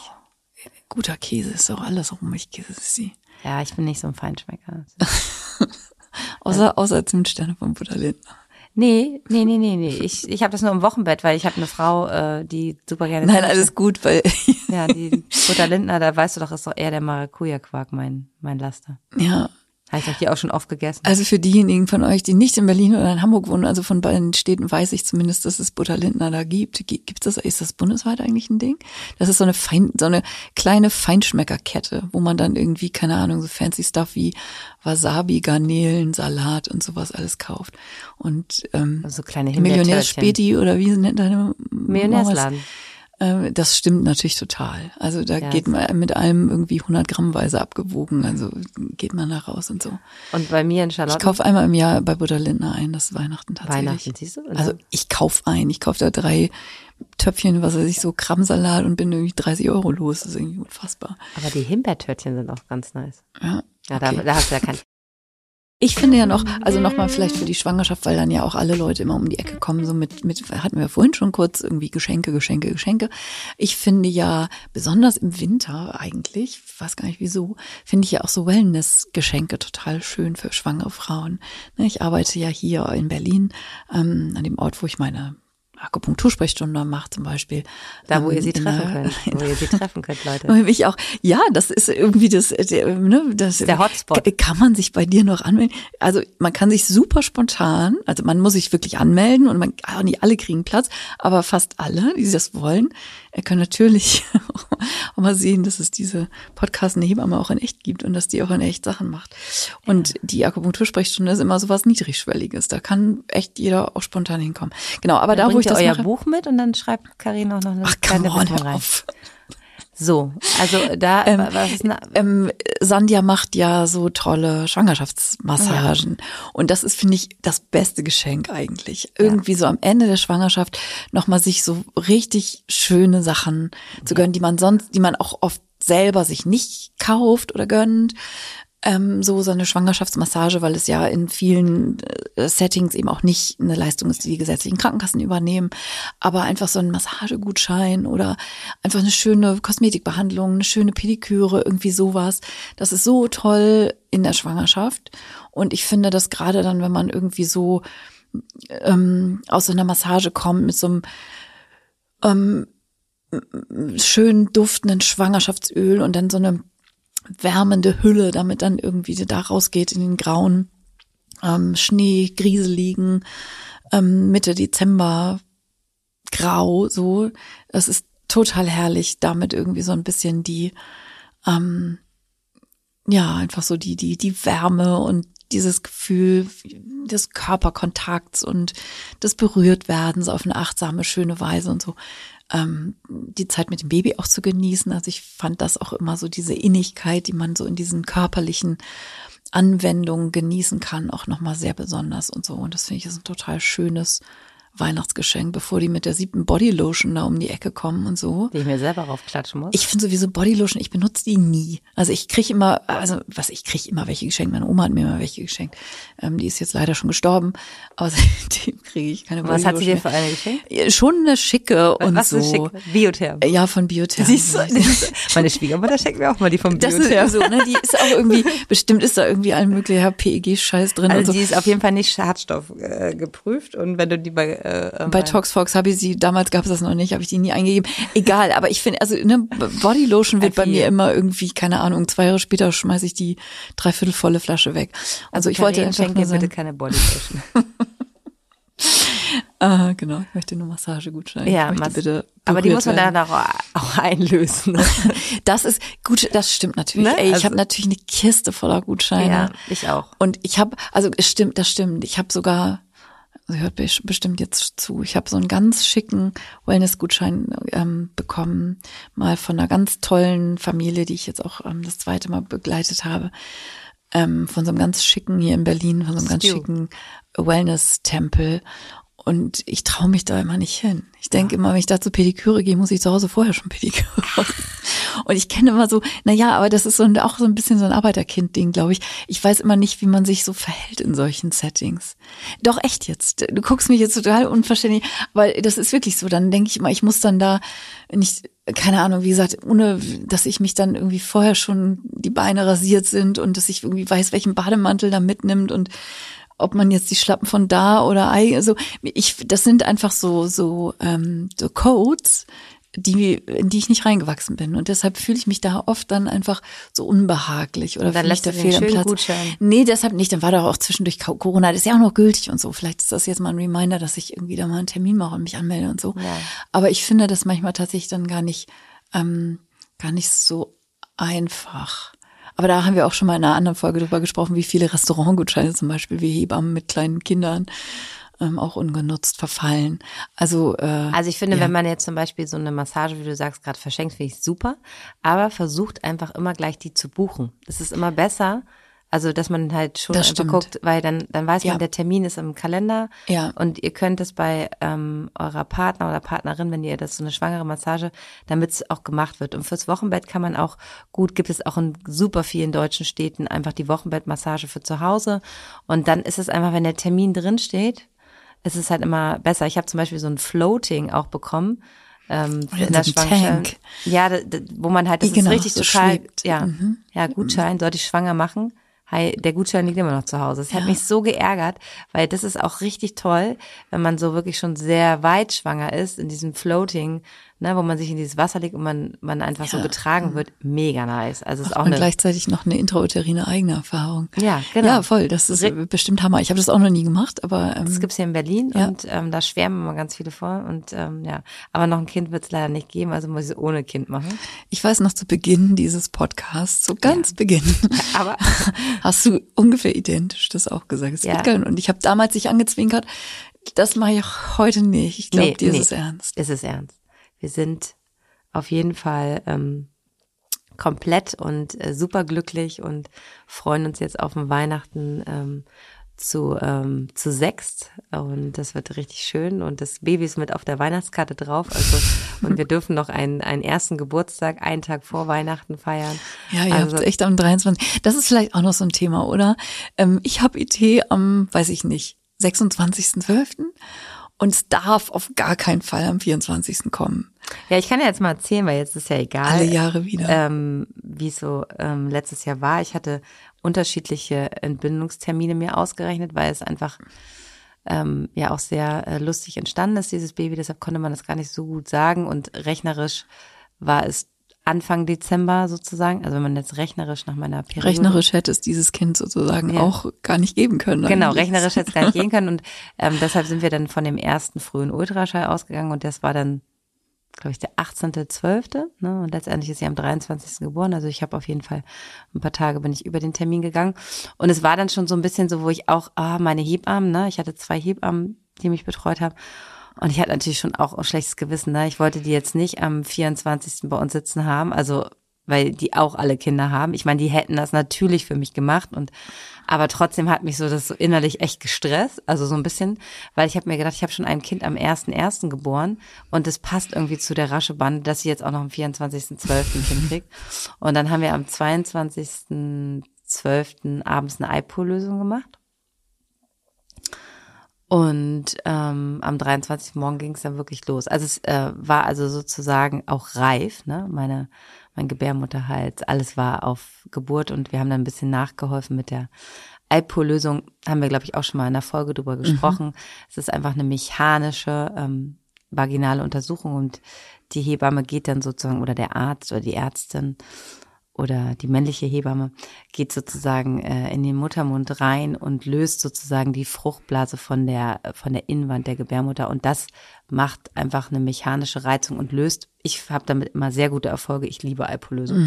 Guter Käse ist auch alles Rohmilchkäse, ist sie. Ja, ich bin nicht so ein Feinschmecker. <laughs> Außer, außer Zimtsterne von Lindner. Nee, nee, nee, nee, nee. Ich, ich habe das nur im Wochenbett, weil ich habe eine Frau, äh, die super gerne. Nein, alles gut, weil, Ja, die Butter Lindner, da weißt du doch, ist doch eher der Maracuja-Quark mein, mein Laster. ja, Habe ich hier auch schon oft gegessen. Also für diejenigen von euch, die nicht in Berlin oder in Hamburg wohnen, also von beiden Städten weiß ich zumindest, dass es Butter Lindner da gibt. Gibt es das, ist das bundesweit eigentlich ein Ding? Das ist so eine fein, so eine kleine Feinschmeckerkette, wo man dann irgendwie, keine Ahnung, so fancy Stuff wie Wasabi, Garnelen, Salat und sowas alles kauft. Und ähm, Also so kleine Himbeertörtchen. Millionärspäti oder wie nennt deine Millionärsladen. es? Ähm, Das stimmt natürlich total. Also da Ja, geht man mit allem irgendwie 100 Grammweise abgewogen. Also geht man da raus und so. Und bei mir in Ich Charlotte. kaufe einmal im Jahr bei Butter Lindner ein, das ist Weihnachten tatsächlich. Weihnachten, siehst du? Oder? Also ich kaufe ein. Ich kaufe da drei Töpfchen, was weiß ich, so Krabbensalat und bin irgendwie 30 Euro los. Das ist irgendwie unfassbar. aber die Himbeertörtchen sind auch ganz nice. Ja, Ja, da, okay. da hast du ja kein. Ich finde ja noch, also nochmal vielleicht für die Schwangerschaft, weil dann ja auch alle Leute immer um die Ecke kommen, so mit, mit, hatten wir vorhin schon kurz, irgendwie Geschenke, Geschenke, Geschenke. Ich finde ja, besonders im Winter eigentlich, weiß gar nicht wieso, finde ich ja auch so Wellness-Geschenke total schön für schwangere Frauen. Ne, ich arbeite ja hier in Berlin, ähm, an dem Ort, wo ich meine Akupunktursprechstunde macht zum Beispiel. Da, wo ihr sie treffen könnt, wo ihr sie treffen könnt, Leute. <laughs> Ich auch, ja, das ist irgendwie das, der, ne, das der Hotspot. Kann man sich bei dir noch anmelden? Also man kann sich super spontan, also man muss sich wirklich anmelden und man, auch nicht alle kriegen Platz, aber fast alle, die das wollen, können natürlich <laughs> auch mal sehen, dass es diese Podcasts eine Hebamme auch in echt gibt und dass die auch in echt Sachen macht. Und ja. die Akupunktursprechstunde ist immer so was Niedrigschwelliges. Da kann echt jeder auch spontan hinkommen. Genau, aber da, wo ich das euer mache, Buch mit und dann schreibt Karin auch noch eine Ach, kleine Bitte rein. Auf. So, also da ähm, was ähm, Sandja macht ja so tolle Schwangerschaftsmassagen ja. und das ist finde ich das beste Geschenk eigentlich. Irgendwie ja. so am Ende der Schwangerschaft nochmal sich so richtig schöne Sachen zu gönnen, die man sonst, die man auch oft selber sich nicht kauft oder gönnt ähm, so so eine Schwangerschaftsmassage, weil es ja in vielen äh, Settings eben auch nicht eine Leistung ist, die die gesetzlichen Krankenkassen übernehmen, aber einfach so ein Massagegutschein oder einfach eine schöne Kosmetikbehandlung, eine schöne Pediküre, irgendwie sowas. Das ist so toll in der Schwangerschaft und ich finde, dass gerade dann, wenn man irgendwie so ähm, aus so einer Massage kommt mit so einem ähm, schön duftenden Schwangerschaftsöl und dann so eine wärmende Hülle, damit dann irgendwie da rausgeht in den grauen ähm, Schnee, grieseligen ähm, Mitte Dezember grau, so. Das ist total herrlich, damit irgendwie so ein bisschen die, ähm, ja, einfach so die, die, die Wärme und dieses Gefühl des Körperkontakts und des Berührtwerdens auf eine achtsame, schöne Weise und so ähm, die Zeit mit dem Baby auch zu genießen. Also ich fand das auch immer so diese Innigkeit, die man so in diesen körperlichen Anwendungen genießen kann, auch nochmal sehr besonders und so. Und das finde ich ist ein total schönes Weihnachtsgeschenk, bevor die mit der siebten Bodylotion da um die Ecke kommen und so. Die ich mir selber raufklatschen muss. Ich finde sowieso Bodylotion, ich benutze die nie. Also ich kriege immer, also was, ich kriege immer welche geschenkt. Meine Oma hat mir immer welche geschenkt. Ähm, die ist jetzt leider schon gestorben, <laughs> seitdem kriege ich keine Bodylotion. Was hat sie dir für eine geschenkt? Schon eine schicke und was so. Was ist schicke? Biotherm. Ja, von Biotherm. Siehst du, meine Schwiegermutter schenkt mir auch mal die von Biotherm. Das ist so, ne? Die ist auch irgendwie, bestimmt ist da irgendwie ein möglicher PEG-Scheiß drin. Also so. die ist auf jeden Fall nicht Schadstoff äh, geprüft und wenn du die bei, äh, bei Tox Fox habe ich sie, damals gab es das noch nicht, habe ich die nie eingegeben. Egal, aber ich finde, also ne, Bodylotion wird bei mir immer irgendwie, keine Ahnung, zwei Jahre später schmeiße ich die dreiviertelvolle Flasche weg. Also, also ich wollte einfach nur sagen, bitte keine Bodylotion. <laughs> <laughs> ah, genau, ich möchte nur Massagegutschein. Ja, möchte bitte aber die muss man dann auch, auch einlösen. <laughs> das ist gut, das stimmt natürlich. Ne? Ey, ich also, habe natürlich eine Kiste voller Gutscheine. Ja, ich auch. Und ich habe, also es stimmt, das stimmt. Ich habe sogar Sie hört bestimmt jetzt zu. Ich habe so einen ganz schicken Wellness-Gutschein ähm, bekommen, mal von einer ganz tollen Familie, die ich jetzt auch ähm, das zweite Mal begleitet habe. Ähm, von so einem ganz schicken hier in Berlin, von so einem ganz schicken Wellness-Tempel. Und ich traue mich da immer nicht hin. Ich denke ja. immer, wenn ich da zur Pediküre gehe, muss ich zu Hause vorher schon Pediküre <laughs> machen. Und ich kenne immer so, na ja, aber das ist so ein, auch so ein bisschen so ein Arbeiterkind-Ding, glaube ich. Ich weiß immer nicht, wie man sich so verhält in solchen Settings. Doch echt jetzt. Du guckst mich jetzt total unverständlich, aber das ist wirklich so. Dann denke ich immer, ich muss dann da nicht, keine Ahnung, wie gesagt, ohne, dass ich mich dann irgendwie vorher schon die Beine rasiert sind und dass ich irgendwie weiß, welchen Bademantel da mitnimmt und ob man jetzt die Schlappen von da oder also ich das sind einfach so so ähm, so Codes die in die ich nicht reingewachsen bin und deshalb fühle ich mich da oft dann einfach so unbehaglich oder dann lässt da fehl am Platz. Gutschein. Nee, deshalb nicht, dann war da auch zwischendurch Corona, das ist ja auch noch gültig und so. Vielleicht ist das jetzt mal ein Reminder, dass ich irgendwie da mal einen Termin mache und mich anmelde und so. Ja. Aber ich finde das manchmal tatsächlich dann gar nicht ähm, gar nicht so einfach. Aber da haben wir auch schon mal in einer anderen Folge drüber gesprochen, wie viele Restaurantgutscheine zum Beispiel wie Hebammen mit kleinen Kindern ähm, auch ungenutzt verfallen. Also, äh, also ich finde, ja. wenn man jetzt zum Beispiel so eine Massage, wie du sagst, gerade verschenkt, finde ich super, aber versucht einfach immer gleich die zu buchen. Es ist immer besser, Also, dass man halt schon Das einfach guckt, weil dann, dann weiß man, Ja. der Termin ist im Kalender. Ja. Und ihr könnt es bei ähm, eurer Partner oder Partnerin, wenn ihr das so eine schwangere Massage, damit es auch gemacht wird. Und fürs Wochenbett kann man auch gut, gibt es auch in super vielen deutschen Städten einfach die Wochenbettmassage für zu Hause. Und dann ist es einfach, wenn der Termin drin steht, ist es halt immer besser. Ich habe zum Beispiel so ein Floating auch bekommen. Ähm, Oder in der Schwangerschaft. Tank. Ja, da, da, wo man halt, das Genau, ist richtig so total, schwebt. ja, Mhm. ja, Gutschein, sollte ich schwanger machen. Hi, der Gutschein liegt immer noch zu Hause. Es hat Ja. mich so geärgert, weil das ist auch richtig toll, wenn man so wirklich schon sehr weit schwanger ist, in diesem Floating, ne, wo man sich in dieses Wasser legt und man, man einfach so Ja. getragen wird. Mega nice. Also es ist auch und eine, gleichzeitig noch eine intrauterine eigene Erfahrung. ja, genau. Ja, voll. Das ist Re- bestimmt Hammer. Ich habe das auch noch nie gemacht, aber Das ähm, gibt's hier in Berlin Ja. und ähm, da schwärmen immer ganz viele vor und ähm, ja, aber noch ein Kind wird's leider nicht geben, also muss ich es ohne Kind machen. ich weiß noch zu Beginn dieses Podcasts, so ganz Beginn, Aber <laughs> hast du ungefähr identisch das auch gesagt. Es Ja. wird geil. Und ich habe damals sich angezwinkert, das mache ich auch heute nicht. Ich glaube, Nee, dir nee. ist es ernst. ist es ernst. Wir sind auf jeden Fall ähm, komplett und äh, super glücklich und freuen uns jetzt auf den Weihnachten ähm, zu, ähm, zu sechst und das wird richtig schön und das Baby ist mit auf der Weihnachtskarte drauf also und wir dürfen noch einen, einen ersten Geburtstag einen Tag vor Weihnachten feiern. Ja, ihr also, habt echt am 23. Das ist vielleicht auch noch so ein Thema, oder? Ähm, ich habe IT am, weiß ich nicht, 26.12. und es darf auf gar keinen Fall am 24. kommen. ja, ich kann ja jetzt mal erzählen, weil jetzt ist ja egal. Alle Jahre wieder. ähm, wie es so ähm, letztes Jahr war. Ich hatte unterschiedliche Entbindungstermine mir ausgerechnet, weil es einfach ähm, ja auch sehr äh, lustig entstanden ist, dieses Baby. Deshalb konnte man das gar nicht so gut sagen. Und rechnerisch war es Anfang Dezember sozusagen. Also wenn man jetzt rechnerisch nach meiner Periode. Rechnerisch hätte es dieses Kind sozusagen Ja. auch gar nicht geben können. Genau, eigentlich. rechnerisch hätte es gar nicht <laughs> gehen können. Und ähm, deshalb sind wir dann von dem ersten frühen Ultraschall ausgegangen und das war dann, glaube ich, der 18.12. Ne? Und letztendlich ist sie am 23. geboren. Also ich habe auf jeden Fall ein paar Tage bin ich über den Termin gegangen. Und es war dann schon so ein bisschen so, wo ich auch, ah, meine Hebammen, ne? Ich hatte zwei Hebammen, die mich betreut haben. Und ich hatte natürlich schon auch ein schlechtes Gewissen, ne? Ich wollte die jetzt nicht am 24. bei uns sitzen haben, also weil die auch alle Kinder haben. Ich meine, die hätten das natürlich für mich gemacht und aber trotzdem hat mich so das so innerlich echt gestresst, also so ein bisschen, weil ich habe mir gedacht, ich habe schon ein Kind am 1.1. geboren und es passt irgendwie zu der rasche Bande, dass sie jetzt auch noch am 24.12. nicht hinkriegt. Und dann haben wir am 22.12. abends eine iPo-Lösung gemacht. Und ähm, am 23. Morgen ging es dann wirklich los. Also es äh, war also sozusagen auch reif, ne? Meine, mein Gebärmutterhals, alles war auf Geburt und wir haben dann ein bisschen nachgeholfen mit der Alpo-Lösung. Haben wir, glaube ich, auch schon mal in der Folge drüber gesprochen. Es ist einfach eine mechanische ähm, vaginale Untersuchung und die Hebamme geht dann sozusagen oder der Arzt oder die Ärztin oder die männliche Hebamme geht sozusagen äh, in den Muttermund rein und löst sozusagen die Fruchtblase von der von der Innenwand der Gebärmutter und das macht einfach eine mechanische Reizung und löst. Ich habe damit immer sehr gute Erfolge. Ich liebe Alpolösung.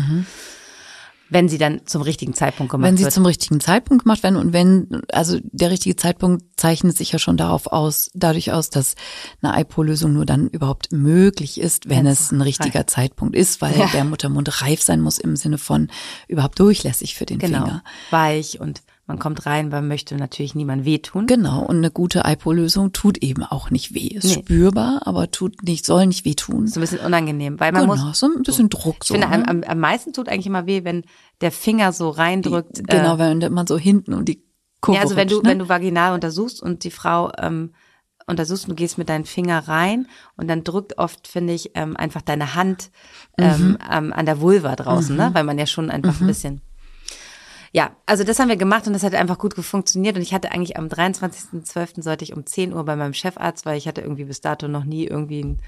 Wenn sie dann zum richtigen Zeitpunkt gemacht Wenn sie wird. zum richtigen Zeitpunkt gemacht werden und wenn, also der richtige Zeitpunkt zeichnet sich ja schon darauf aus, dadurch aus, dass eine IPO-Lösung nur dann überhaupt möglich ist, wenn Wenn's es ein richtiger Zeitpunkt ist, weil Ja. der Muttermund reif sein muss im Sinne von überhaupt durchlässig für den genau Finger. weich und man kommt rein, man möchte natürlich niemand wehtun. Genau, und eine gute IPO-Lösung tut eben auch nicht weh. Ist Nee. spürbar, aber tut nicht, soll nicht wehtun. So ein bisschen unangenehm, weil man genau, muss so ein bisschen Druck Ich so. finde, am, ne? am, am meisten tut eigentlich immer weh, wenn der Finger so reindrückt. genau, äh, wenn man so hinten und die Kurve ja, also wenn du, rutscht, ne? wenn du vaginal untersuchst und die Frau ähm, untersuchst und du gehst mit deinem Finger rein und dann drückt oft, finde ich, ähm, einfach deine Hand ähm, Mhm. ähm, an der Vulva draußen, ne? Weil man ja schon einfach ein bisschen. Ja, also das haben wir gemacht und das hat einfach gut funktioniert und ich hatte eigentlich am 23.12. sollte ich um 10 Uhr bei meinem Chefarzt, weil ich hatte irgendwie bis dato noch nie irgendwie einen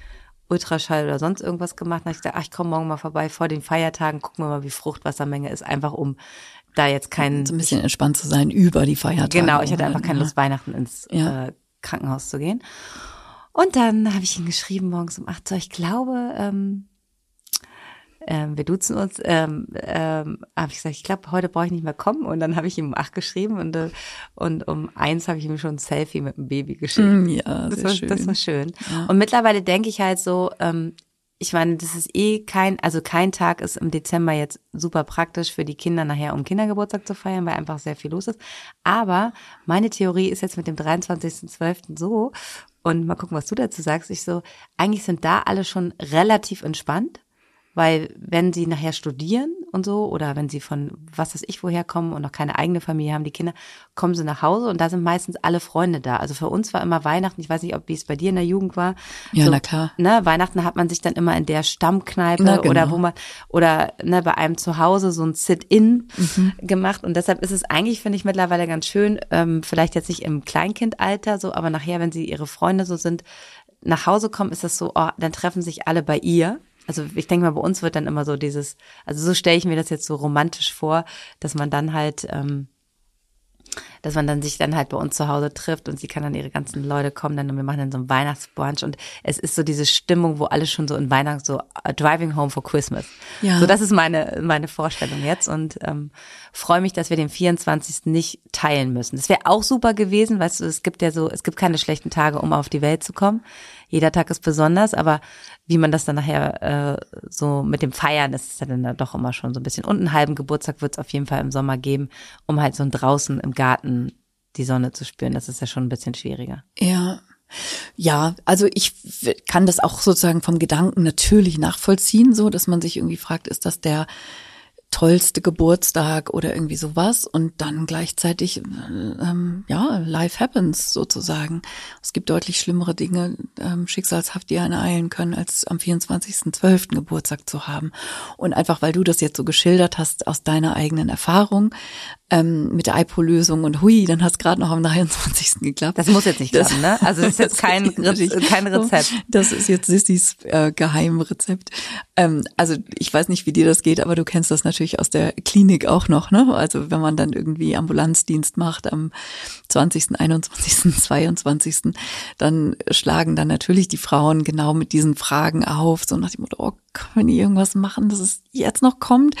Ultraschall oder sonst irgendwas gemacht. Da habe ich gesagt, ach, ich komme morgen mal vorbei vor den Feiertagen, gucken wir mal, wie Fruchtwassermenge ist, einfach um da jetzt keinen so ein bisschen entspannt zu sein über die Feiertage. Genau, ich hatte einfach keine Lust, Weihnachten ins Ja. äh, Krankenhaus zu gehen. Und dann habe ich ihn geschrieben morgens um 8 Uhr, ich glaube, ähm, ähm, wir duzen uns, ähm, ähm, habe ich gesagt, ich glaube, heute brauche ich nicht mehr kommen. Und dann habe ich ihm um 8 geschrieben und, äh, und um eins habe ich ihm schon ein Selfie mit dem Baby geschickt. Mm, Ja, Das sehr war, schön. das war schön. Ja. Und mittlerweile denke ich halt so, ähm, ich meine, das ist eh kein, also kein Tag ist im Dezember jetzt super praktisch für die Kinder nachher, um Kindergeburtstag zu feiern, weil einfach sehr viel los ist. Aber meine Theorie ist jetzt mit dem 23.12. so, und mal gucken, was du dazu sagst. Ich so, eigentlich sind da alle schon relativ entspannt weil wenn sie nachher studieren und so, oder wenn sie von was weiß ich woher kommen und noch keine eigene Familie haben, die Kinder, kommen sie nach Hause und da sind meistens alle Freunde da. Also für uns war immer Weihnachten, ich weiß nicht, ob wie es bei dir in der Jugend war. Ja, so, na klar. Ne, Weihnachten hat man sich dann immer in der Stammkneipe na, genau. oder wo man, oder ne, bei einem zu Hause so ein Sit-In mhm. gemacht. Und deshalb ist es eigentlich, finde ich, mittlerweile ganz schön, ähm, vielleicht jetzt nicht im Kleinkindalter so, aber nachher, wenn sie ihre Freunde so sind, nach Hause kommen, ist das so, oh, dann treffen sich alle bei ihr also ich denke mal, bei uns wird dann immer so dieses, also so stelle ich mir das jetzt so romantisch vor, dass man dann halt, ähm, dass man dann sich dann halt bei uns zu Hause trifft und sie kann dann ihre ganzen Leute kommen dann und wir machen dann so einen Weihnachtsbrunch und es ist so diese Stimmung, wo alle schon so in Weihnachten so uh, driving home for Christmas. Ja. So das ist meine meine Vorstellung jetzt und ähm, freue mich, dass wir den 24. nicht teilen müssen. Das wäre auch super gewesen, weißt du, es gibt ja so, es gibt keine schlechten Tage, um auf die Welt zu kommen jeder Tag ist besonders, aber wie man das dann nachher äh, so mit dem Feiern ist, ist ja dann doch immer schon so ein bisschen. Und einen halben Geburtstag wird es auf jeden Fall im Sommer geben, um halt so draußen im Garten die Sonne zu spüren. Das ist ja schon ein bisschen schwieriger. Ja. Ja, also ich kann das auch sozusagen vom Gedanken natürlich nachvollziehen, so dass man sich irgendwie fragt, ist das der tollste Geburtstag oder irgendwie sowas und dann gleichzeitig, ähm, ja, life happens sozusagen. Es gibt deutlich schlimmere Dinge, ähm, schicksalshaft, die einen eilen können, als am 24.12. Geburtstag zu haben. Und einfach, weil du das jetzt so geschildert hast aus deiner eigenen Erfahrung, ähm, mit der IPO-Lösung und hui, dann hast gerade noch am 23. geklappt. Das muss jetzt nicht klappen, ne? <laughs> Also das ist jetzt kein, Re kein Rezept. Das ist jetzt Sissys äh, Geheimrezept. Ähm, also ich weiß nicht, wie dir das geht, aber du kennst das natürlich aus der Klinik auch noch, ne? Also wenn man dann irgendwie Ambulanzdienst macht am 20., 21., 22., dann schlagen dann natürlich die Frauen genau mit diesen Fragen auf, so nach dem Motto, oh können wir irgendwas machen, dass es jetzt noch kommt?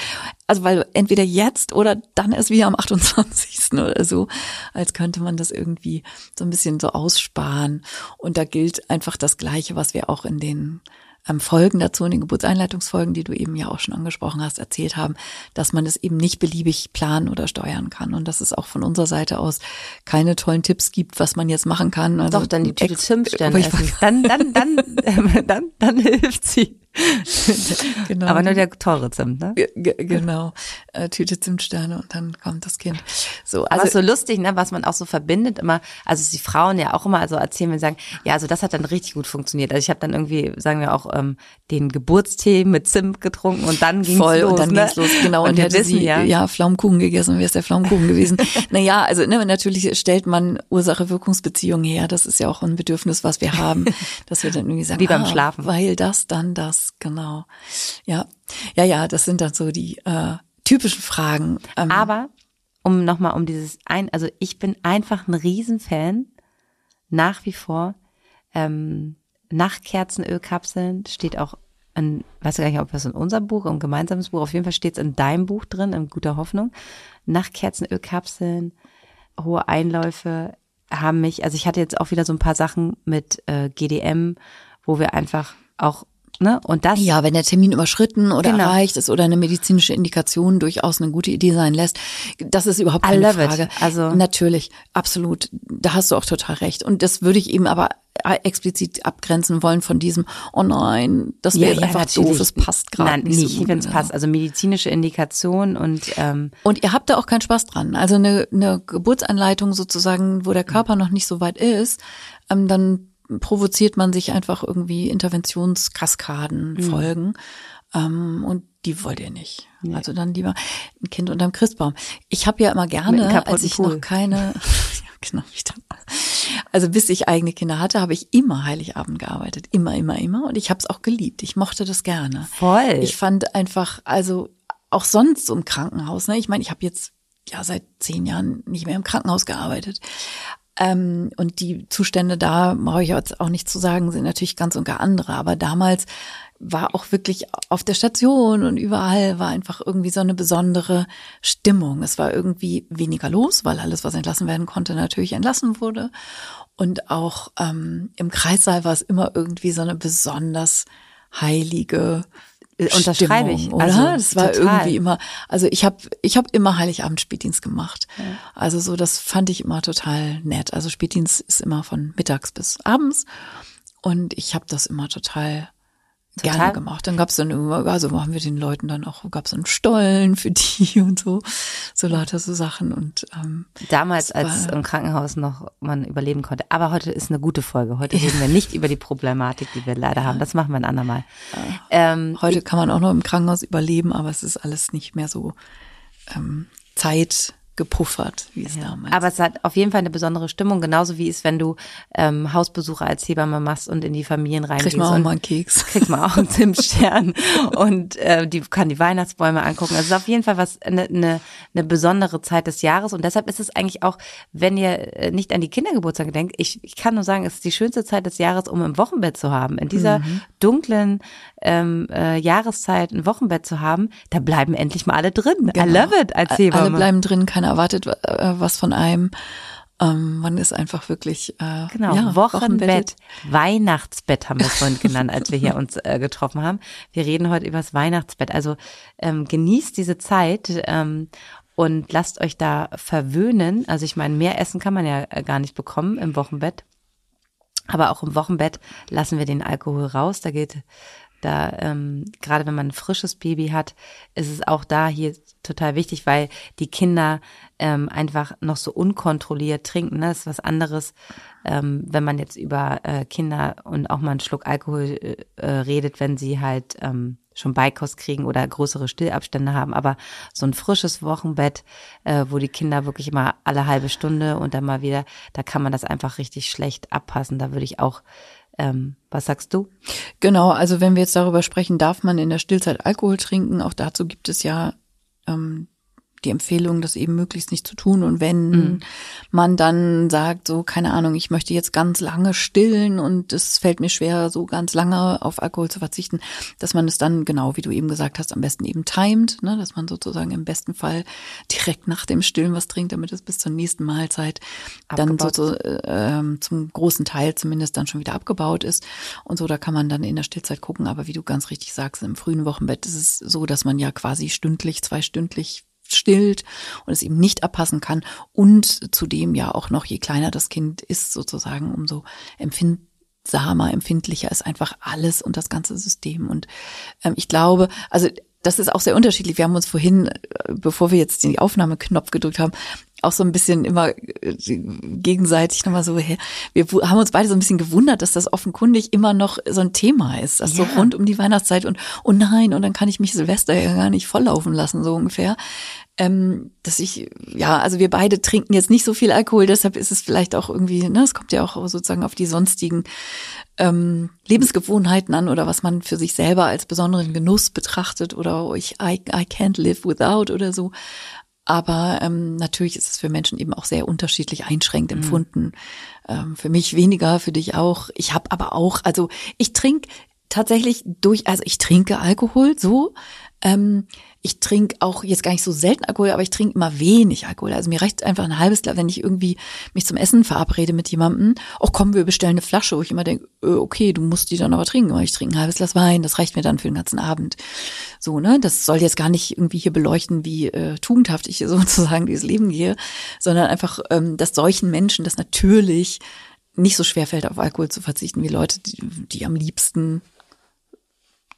Also weil entweder jetzt oder dann ist wieder am 28. oder so, als könnte man das irgendwie so ein bisschen so aussparen. Und da gilt einfach das Gleiche, was wir auch in den ähm, Folgen dazu, in den Geburtseinleitungsfolgen, die du eben ja auch schon angesprochen hast, erzählt haben, dass man es eben nicht beliebig planen oder steuern kann und dass es auch von unserer Seite aus keine tollen Tipps gibt, was man jetzt machen kann. Also Doch, dann die Tüte Zimtsterne essen. Dann, dann, dann, <laughs> dann, dann, dann hilft sie. <laughs> genau. Aber nur der teure Zimt, ne? G genau. Äh, Tüte Zimtsterne und dann kommt das Kind. So, also so lustig, ne, was man auch so verbindet immer, also die Frauen ja auch immer also erzählen, wir sagen, ja, also das hat dann richtig gut funktioniert. Also ich habe dann irgendwie, sagen wir auch, ähm, den Geburtstee mit Zimt getrunken und dann ging's Voll, los. und dann ne? ging's los, genau. Und, und hätte wissen, sie ja, ja Pflaumenkuchen gegessen, wäre es der Pflaumenkuchen gewesen. <laughs> naja, also ne, natürlich stellt man Ursache-Wirkungsbeziehungen her. Das ist ja auch ein Bedürfnis, was wir haben, <laughs> dass wir dann irgendwie sagen, wie beim ah, Schlafen, weil das, dann das genau. Ja, ja, ja, das sind dann so die äh, typischen Fragen. Ähm, Aber um nochmal um dieses ein, also ich bin einfach ein Riesenfan nach wie vor. Ähm, Nachtkerzenölkapseln steht auch in, weiß gar nicht, ob das in unserem Buch, im gemeinsames Buch, auf jeden Fall steht es in deinem Buch drin, in guter Hoffnung. Nachtkerzenölkapseln, hohe Einläufe haben mich, also ich hatte jetzt auch wieder so ein paar Sachen mit äh, GDM, wo wir einfach auch Ne? Und das. Ja, wenn der Termin überschritten oder genau. erreicht ist oder eine medizinische Indikation durchaus eine gute Idee sein lässt, das ist überhaupt keine Frage. It. Also natürlich, absolut. Da hast du auch total recht. Und das würde ich eben aber explizit abgrenzen wollen von diesem, oh nein, das wäre ja, einfach natürlich. doof, es passt gerade nicht. Nein, nicht, so wenn es passt. Also medizinische Indikation und ähm Und ihr habt da auch keinen Spaß dran. Also eine, eine Geburtsanleitung sozusagen, wo der Körper noch nicht so weit ist, ähm, dann provoziert man sich einfach irgendwie Interventionskaskaden mhm. folgen. Ähm, und die wollt ihr nicht. Nee. Also dann lieber ein Kind unterm Christbaum. Ich habe ja immer gerne, als ich Pool. noch keine, <laughs> genau, also bis ich eigene Kinder hatte, habe ich immer Heiligabend gearbeitet. Immer, immer, immer. Und ich habe es auch geliebt. Ich mochte das gerne. Voll. Ich fand einfach, also auch sonst im Krankenhaus, ne? Ich meine, ich habe jetzt ja seit zehn Jahren nicht mehr im Krankenhaus gearbeitet. Ähm, und die Zustände da, brauche ich jetzt auch nicht zu sagen, sind natürlich ganz und gar andere. Aber damals war auch wirklich auf der Station und überall war einfach irgendwie so eine besondere Stimmung. Es war irgendwie weniger los, weil alles, was entlassen werden konnte, natürlich entlassen wurde. Und auch ähm, im Kreissaal war es immer irgendwie so eine besonders heilige Unterschreibe ich. Stimmung, oder? Also, das war total. irgendwie immer, also ich habe ich hab immer Heiligabend Spätdienst gemacht. Also so, das fand ich immer total nett. Also Spätdienst ist immer von mittags bis abends und ich habe das immer total, Total. gerne gemacht. Dann gab's dann immer, also haben wir den Leuten dann auch, gab's einen Stollen für die <laughs> und so, so lauter so Sachen und ähm, Damals, als war- im Krankenhaus noch man überleben konnte. Aber heute ist eine gute Folge. Heute reden wir nicht über die Problematik, die wir leider haben. Das machen wir ein andermal. Ähm, heute kann man auch noch im Krankenhaus überleben, aber es ist alles nicht mehr so ähm, Zeit gepuffert, wie es damals. aber es hat auf jeden Fall eine besondere Stimmung, genauso wie es, wenn du ähm, Hausbesuche als Hebamme machst und in die Familien reingehst. kriegt man auch mal einen Keks. kriegt man auch einen <laughs> Zimtstern und äh, die kann die Weihnachtsbäume angucken. Also es ist auf jeden Fall was eine, eine, eine besondere Zeit des Jahres und deshalb ist es eigentlich auch, wenn ihr äh, nicht an die Kindergeburtstage denkt, ich, ich kann nur sagen, es ist die schönste Zeit des Jahres, um im Wochenbett zu haben. In dieser Mhm. dunklen ähm, äh, Jahreszeit ein Wochenbett zu haben, da bleiben endlich mal alle drin. I Genau. love it als Hebamme. Alle bleiben drin, keiner erwartet äh, was von einem. Ähm, man ist einfach wirklich äh, Genau, ja, Wochenbett, Weihnachtsbett haben wir es vorhin <laughs> genannt, als wir hier uns äh, getroffen haben. Wir reden heute über das Weihnachtsbett. Also ähm, genießt diese Zeit ähm, und lasst euch da verwöhnen. Also ich meine, mehr Essen kann man ja äh, gar nicht bekommen im Wochenbett. Aber auch im Wochenbett lassen wir den Alkohol raus. Da geht, da, ähm, gerade wenn man ein frisches Baby hat, ist es auch da hier total wichtig, weil die Kinder ähm, einfach noch so unkontrolliert trinken. Ne? Das ist was anderes, ähm, wenn man jetzt über äh, Kinder und auch mal einen Schluck Alkohol äh, äh, redet, wenn sie halt ähm, schon Beikost kriegen oder größere Stillabstände haben. Aber so ein frisches Wochenbett, äh, wo die Kinder wirklich immer alle halbe Stunde und dann mal wieder, da kann man das einfach richtig schlecht abpassen. Da würde ich auch, ähm, was sagst du? Genau, also wenn wir jetzt darüber sprechen, darf man in der Stillzeit Alkohol trinken, auch dazu gibt es ja ähm, die Empfehlung, das eben möglichst nicht zu tun. Und wenn man dann sagt, so, keine Ahnung, ich möchte jetzt ganz lange stillen und es fällt mir schwer, so ganz lange auf Alkohol zu verzichten, dass man es dann, genau wie du eben gesagt hast, am besten eben timet, ne, dass man sozusagen im besten Fall direkt nach dem Stillen was trinkt, damit es bis zur nächsten Mahlzeit dann so, Abgebaut äh, zum großen Teil zumindest dann schon wieder abgebaut ist. Und so, da kann man dann in der Stillzeit gucken. Aber wie du ganz richtig sagst, im frühen Wochenbett ist es so, dass man ja quasi stündlich, zweistündlich stillt und es eben nicht abpassen kann. Und zudem ja auch noch, je kleiner das Kind ist, sozusagen, umso empfindsamer, empfindlicher ist einfach alles und das ganze System. Und ähm, ich glaube, also das ist auch sehr unterschiedlich. Wir haben uns vorhin, äh, bevor wir jetzt den Aufnahmeknopf gedrückt haben, auch so ein bisschen immer äh, gegenseitig nochmal so, wir haben uns beide so ein bisschen gewundert, dass das offenkundig immer noch so ein Thema ist. Also Ja. so rund um die Weihnachtszeit und, oh nein, und dann kann ich mich Silvester ja gar nicht volllaufen lassen, so ungefähr. Ähm, dass ich, ja, also wir beide trinken jetzt nicht so viel Alkohol, deshalb ist es vielleicht auch irgendwie, ne, es kommt ja auch sozusagen auf die sonstigen ähm, Lebensgewohnheiten an oder was man für sich selber als besonderen Genuss betrachtet oder oh, ich I, I can't live without oder so. Aber ähm, natürlich ist es für Menschen eben auch sehr unterschiedlich einschränkt empfunden. Ähm, für mich weniger, für dich auch. Ich habe aber auch, also ich trinke tatsächlich durch, also ich trinke Alkohol so. Ähm, ich trinke auch jetzt gar nicht so selten Alkohol, aber ich trinke immer wenig Alkohol. Also mir reicht einfach ein halbes Glas, wenn ich irgendwie mich zum Essen verabrede mit jemandem. Oh komm, wir bestellen eine Flasche, wo ich immer denke, äh, okay, du musst die dann aber trinken. Aber ich trinke ein halbes Glas Wein, das reicht mir dann für den ganzen Abend. So, ne? Das soll jetzt gar nicht irgendwie hier beleuchten, wie äh, tugendhaft ich <laughs> sozusagen dieses Leben gehe, sondern einfach, ähm, dass solchen Menschen das natürlich nicht so schwer fällt, auf Alkohol zu verzichten, wie Leute, die, die am liebsten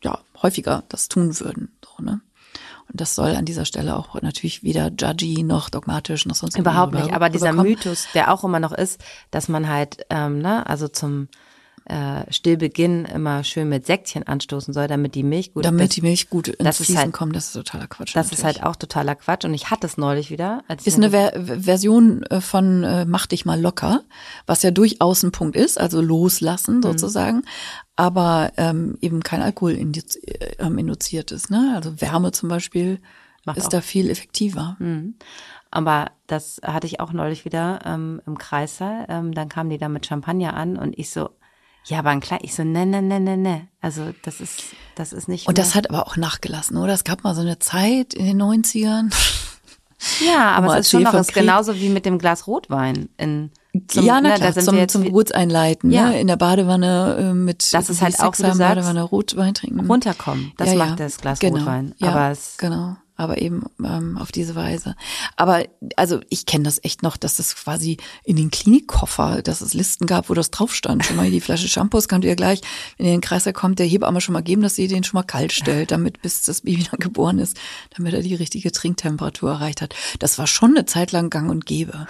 ja häufiger das tun würden. So, ne? Und das soll an dieser Stelle auch natürlich weder judgy noch dogmatisch noch sonst Überhaupt nicht. Aber dieser. Mythos, der auch immer noch ist, dass man halt, ähm, ne, also zum äh, Stillbeginn immer schön mit Säckchen anstoßen soll, damit die Milch gut damit das, die Milch gut ins das ist Fließen halt- kommt, das ist totaler Quatsch. Das ist natürlich. halt auch totaler Quatsch. Und ich hatte es neulich wieder. Als ist eine Ver Version äh, von äh, Mach dich mal locker, was ja durchaus ein Punkt ist, also loslassen Mhm. sozusagen, aber ähm, eben kein Alkohol indiz äh, ähm, induziert ist. Ne? Also Wärme zum Beispiel Macht ist auch- da viel effektiver. Aber das hatte ich auch neulich wieder ähm, im Kreissaal. Ähm, dann kamen die da mit Champagner an und ich so, ja, aber ein klein, ich so, ne, ne, ne, ne, ne. Also das ist, das ist nicht. Und das hat aber auch nachgelassen, oder? Es gab mal so eine Zeit in den 90ern. <laughs> ja, aber es ist schon noch vom ist genauso wie mit dem Glas Rotwein in Zum, ja, na ne, klar, sind zum, zum Geburtseinleiten, Ja. ne? in der Badewanne äh, mit Das ist halt auch, wie du sagst, Badewanne Rotwein trinken. runterkommen. Das Ja, ja. macht das Glas Genau. Rotwein. Ja, Aber es, genau. Aber eben ähm, auf diese Weise. Aber also ich kenne das echt noch, dass das quasi in den Klinikkoffer, dass es Listen gab, wo das drauf stand. Schon mal hier die <laughs> Flasche Shampoos könnt ihr gleich, wenn ihr in den Kreiser kommt, der Hebamme schon mal geben, dass sie den schon mal kalt stellt, damit bis das Baby dann geboren ist, damit er die richtige Trinktemperatur erreicht hat. Das war schon eine Zeit lang gang und gäbe.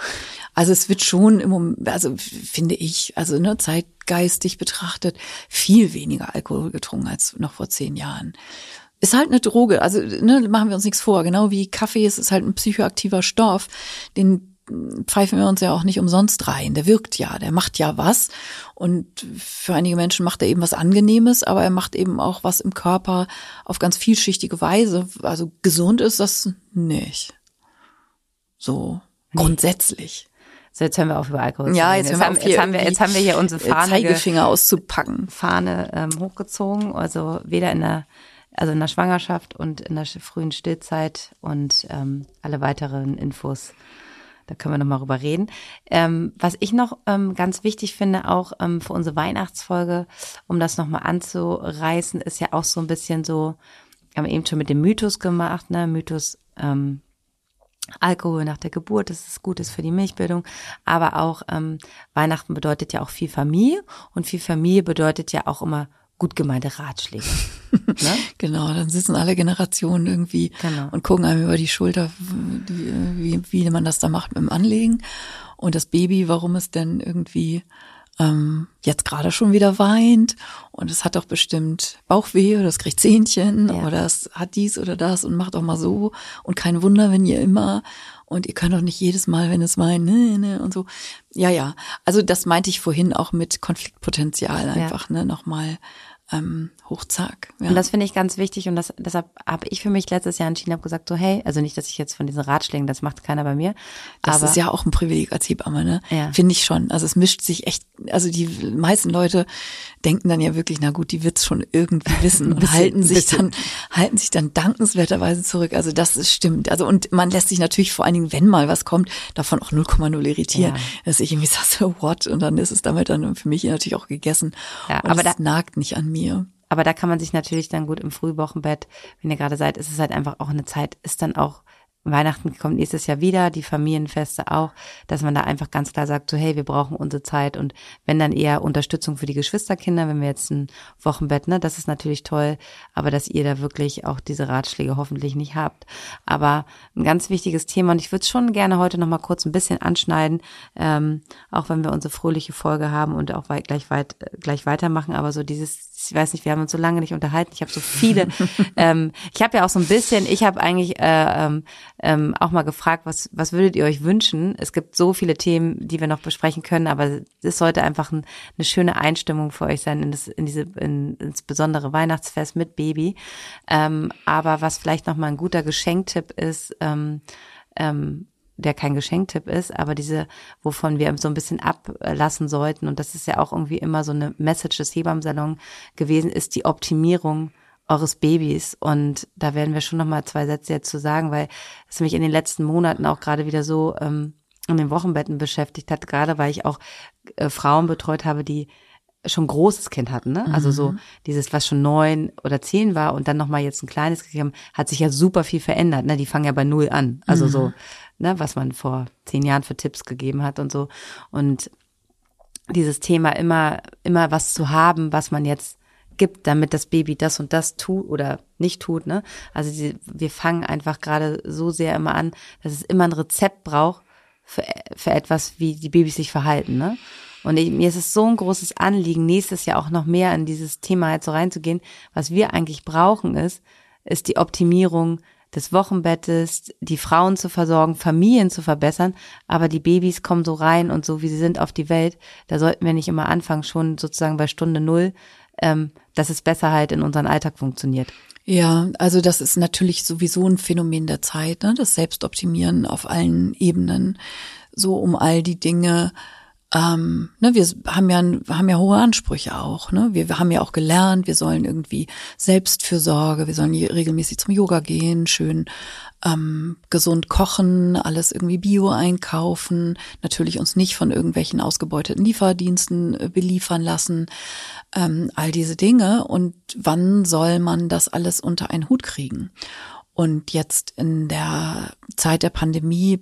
Also es wird schon im Moment, also finde ich, also ne, zeitgeistig betrachtet, viel weniger Alkohol getrunken als noch vor zehn Jahren ist halt eine Droge. Also ne, machen wir uns nichts vor. Genau wie Kaffee ist, ist halt ein psychoaktiver Stoff. Den pfeifen wir uns ja auch nicht umsonst rein. Der wirkt ja, der macht ja was. Und für einige Menschen macht er eben was Angenehmes, aber er macht eben auch was im Körper auf ganz vielschichtige Weise. Also gesund ist das nicht. So grundsätzlich. so jetzt hören wir auf über Alkohol Ja, jetzt, wir haben, jetzt, haben wir, jetzt haben wir hier unsere Fahne, ge- Zeigefinger auszupacken. Fahne ähm, hochgezogen. Also weder in der, also in der Schwangerschaft und in der frühen Stillzeit und ähm, alle weiteren Infos. Da können wir nochmal drüber reden. Ähm, was ich noch ähm, ganz wichtig finde, auch ähm, für unsere Weihnachtsfolge, um das nochmal anzureißen, ist ja auch so ein bisschen so, haben wir eben schon mit dem Mythos gemacht, ne? Mythos ähm, Alkohol nach der Geburt, dass es gut ist für die Milchbildung, aber auch ähm, Weihnachten bedeutet ja auch viel Familie und viel Familie bedeutet ja auch immer gut gemeinte Ratschläge. <laughs> ne? Genau, dann sitzen alle Generationen irgendwie Genau. und gucken einem über die Schulter, wie, wie, wie man das da macht mit dem Anlegen. Und das Baby, warum es denn irgendwie ähm, jetzt gerade schon wieder weint und es hat doch bestimmt Bauchweh oder es kriegt Zähnchen Ja. oder es hat dies oder das und macht auch mal so und kein Wunder, wenn ihr immer und ihr könnt doch nicht jedes Mal, wenn es weint, ne, ne, und so. Ja, ja. Also das meinte ich vorhin auch mit Konfliktpotenzial einfach, ne, nochmal ähm, hochzack. Ja. Und das finde ich ganz wichtig und das, deshalb habe ich für mich letztes Jahr entschieden, habe gesagt so, hey, also nicht, dass ich jetzt von diesen Ratschlägen, das macht keiner bei mir, Das aber ist ja auch ein Privileg als Hebamme, ne? Ja. Finde ich schon. Also es mischt sich echt, also die meisten Leute denken dann ja wirklich, na gut, die wird's schon irgendwie wissen <laughs> und Bisschen, halten sich bisschen. dann, halten sich dann dankenswerterweise zurück. Also das ist stimmt. Also und man lässt sich natürlich vor allen Dingen, wenn mal was kommt, davon auch 0,0 irritieren. Ja. Dass ich irgendwie <laughs> sage, so what? Und dann ist es damit dann für mich natürlich auch gegessen. Ja, und aber es da- nagt nicht an mir. Aber da kann man sich natürlich dann gut im Frühwochenbett, wenn ihr gerade seid, ist es halt einfach auch eine Zeit, ist dann auch Weihnachten kommt nächstes Jahr wieder, die Familienfeste auch, dass man da einfach ganz klar sagt, so hey, wir brauchen unsere Zeit und wenn dann eher Unterstützung für die Geschwisterkinder, wenn wir jetzt ein Wochenbett, ne, das ist natürlich toll, aber dass ihr da wirklich auch diese Ratschläge hoffentlich nicht habt. Aber ein ganz wichtiges Thema und ich würde es schon gerne heute noch mal kurz ein bisschen anschneiden, ähm, auch wenn wir unsere fröhliche Folge haben und auch weit, gleich weit gleich weitermachen, aber so dieses ich weiß nicht, wir haben uns so lange nicht unterhalten. Ich habe so viele. <laughs> ähm, ich habe ja auch so ein bisschen. Ich habe eigentlich äh, ähm, ähm, auch mal gefragt, was was würdet ihr euch wünschen? Es gibt so viele Themen, die wir noch besprechen können, aber es sollte einfach ein, eine schöne Einstimmung für euch sein in das in diese in, ins besondere Weihnachtsfest mit Baby. Ähm, aber was vielleicht noch mal ein guter Geschenktipp ist. Ähm, ähm, der kein Geschenktipp ist, aber diese, wovon wir so ein bisschen ablassen sollten, und das ist ja auch irgendwie immer so eine Message des Hebammsalon gewesen, ist die Optimierung eures Babys. Und da werden wir schon nochmal zwei Sätze jetzt zu sagen, weil es mich in den letzten Monaten auch gerade wieder so ähm, in den Wochenbetten beschäftigt hat, gerade weil ich auch äh, Frauen betreut habe, die schon großes Kind hatten, ne? Also so dieses, was schon neun oder zehn war und dann nochmal jetzt ein kleines gekriegt haben, hat sich ja super viel verändert, ne? Die fangen ja bei null an. Also so, ne, was man vor zehn Jahren für Tipps gegeben hat und so. Und dieses Thema immer, immer was zu haben, was man jetzt gibt, damit das Baby das und das tut oder nicht tut, ne? Also die, wir fangen einfach gerade so sehr immer an, dass es immer ein Rezept braucht für, für etwas, wie die Babys sich verhalten, ne? Und ich, mir ist es so ein großes Anliegen, nächstes Jahr auch noch mehr in dieses Thema halt so reinzugehen. Was wir eigentlich brauchen ist, ist die Optimierung des Wochenbettes, die Frauen zu versorgen, Familien zu verbessern, aber die Babys kommen so rein und so wie sie sind auf die Welt, da sollten wir nicht immer anfangen, schon sozusagen bei Stunde null, ähm, dass es besser halt in unseren Alltag funktioniert. Ja, also das ist natürlich sowieso ein Phänomen der Zeit, ne? das Selbstoptimieren auf allen Ebenen, so um all die Dinge ähm, ne, wir haben ja, haben ja hohe Ansprüche auch. Ne? Wir, wir haben ja auch gelernt, wir sollen irgendwie Selbstfürsorge, wir sollen regelmäßig zum Yoga gehen, schön ähm, gesund kochen, alles irgendwie Bio einkaufen, natürlich uns nicht von irgendwelchen ausgebeuteten Lieferdiensten äh, beliefern lassen, ähm, all diese Dinge. Und wann soll man das alles unter einen Hut kriegen? Und jetzt in der Zeit der Pandemie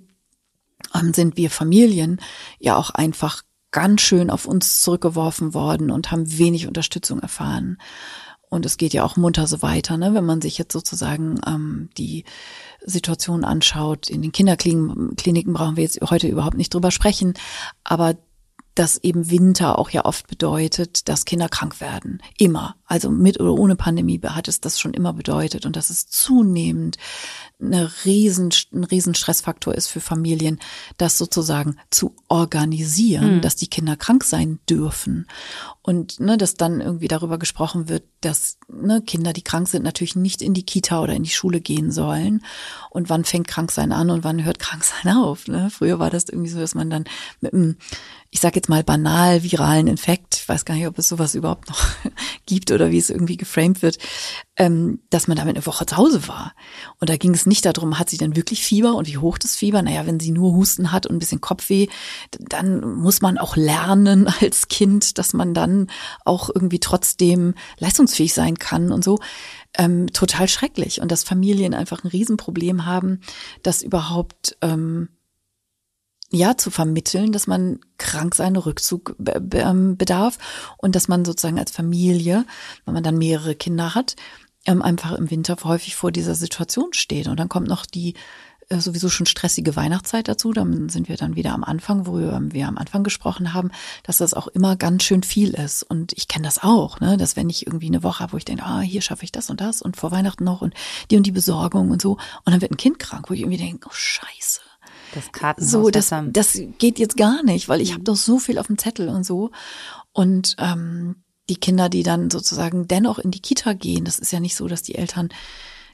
ähm, sind wir Familien ja auch einfach ganz schön auf uns zurückgeworfen worden und haben wenig Unterstützung erfahren. Und es geht ja auch munter so weiter, ne? wenn man sich jetzt sozusagen ähm, die Situation anschaut. In den Kinderkliniken brauchen wir jetzt heute überhaupt nicht drüber sprechen, aber dass eben Winter auch ja oft bedeutet, dass Kinder krank werden. Immer. Also mit oder ohne Pandemie hat es das schon immer bedeutet. Und dass es zunehmend eine riesen, ein riesen Stressfaktor ist für Familien, das sozusagen zu organisieren, mhm. dass die Kinder krank sein dürfen. Und ne, dass dann irgendwie darüber gesprochen wird, dass ne, Kinder, die krank sind, natürlich nicht in die Kita oder in die Schule gehen sollen. Und wann fängt Kranksein an und wann hört Kranksein <laughs> auf? Ne? Früher war das irgendwie so, dass man dann mit einem ich sage jetzt mal banal viralen Infekt, ich weiß gar nicht, ob es sowas überhaupt noch <laughs> gibt oder wie es irgendwie geframed wird, ähm, dass man damit eine Woche zu Hause war. Und da ging es nicht darum, hat sie denn wirklich Fieber und wie hoch das Fieber? Naja, wenn sie nur Husten hat und ein bisschen Kopfweh, dann muss man auch lernen <laughs> als Kind, dass man dann auch irgendwie trotzdem leistungsfähig sein kann und so. Ähm, total schrecklich. Und dass Familien einfach ein Riesenproblem haben, dass überhaupt ähm, ja zu vermitteln, dass man krank sein Rückzug ähm, bedarf und dass man sozusagen als Familie, wenn man dann mehrere Kinder hat, ähm, einfach im Winter häufig vor dieser Situation steht. Und dann kommt noch die äh, sowieso schon stressige Weihnachtszeit dazu. Dann sind wir dann wieder am Anfang, wo wir am Anfang gesprochen haben, dass das auch immer ganz schön viel ist. Und ich kenne das auch, ne, dass wenn ich irgendwie eine Woche habe, wo ich denke, ah, hier schaffe ich das und das und vor Weihnachten noch und die und die Besorgung und so. Und dann wird ein Kind krank, wo ich irgendwie denke, oh Scheiße das Kartenhaus so, das, das geht jetzt gar nicht, weil ich mhm. habe doch so viel auf dem Zettel und so. Und ähm, die Kinder, die dann sozusagen dennoch in die Kita gehen, das ist ja nicht so, dass die Eltern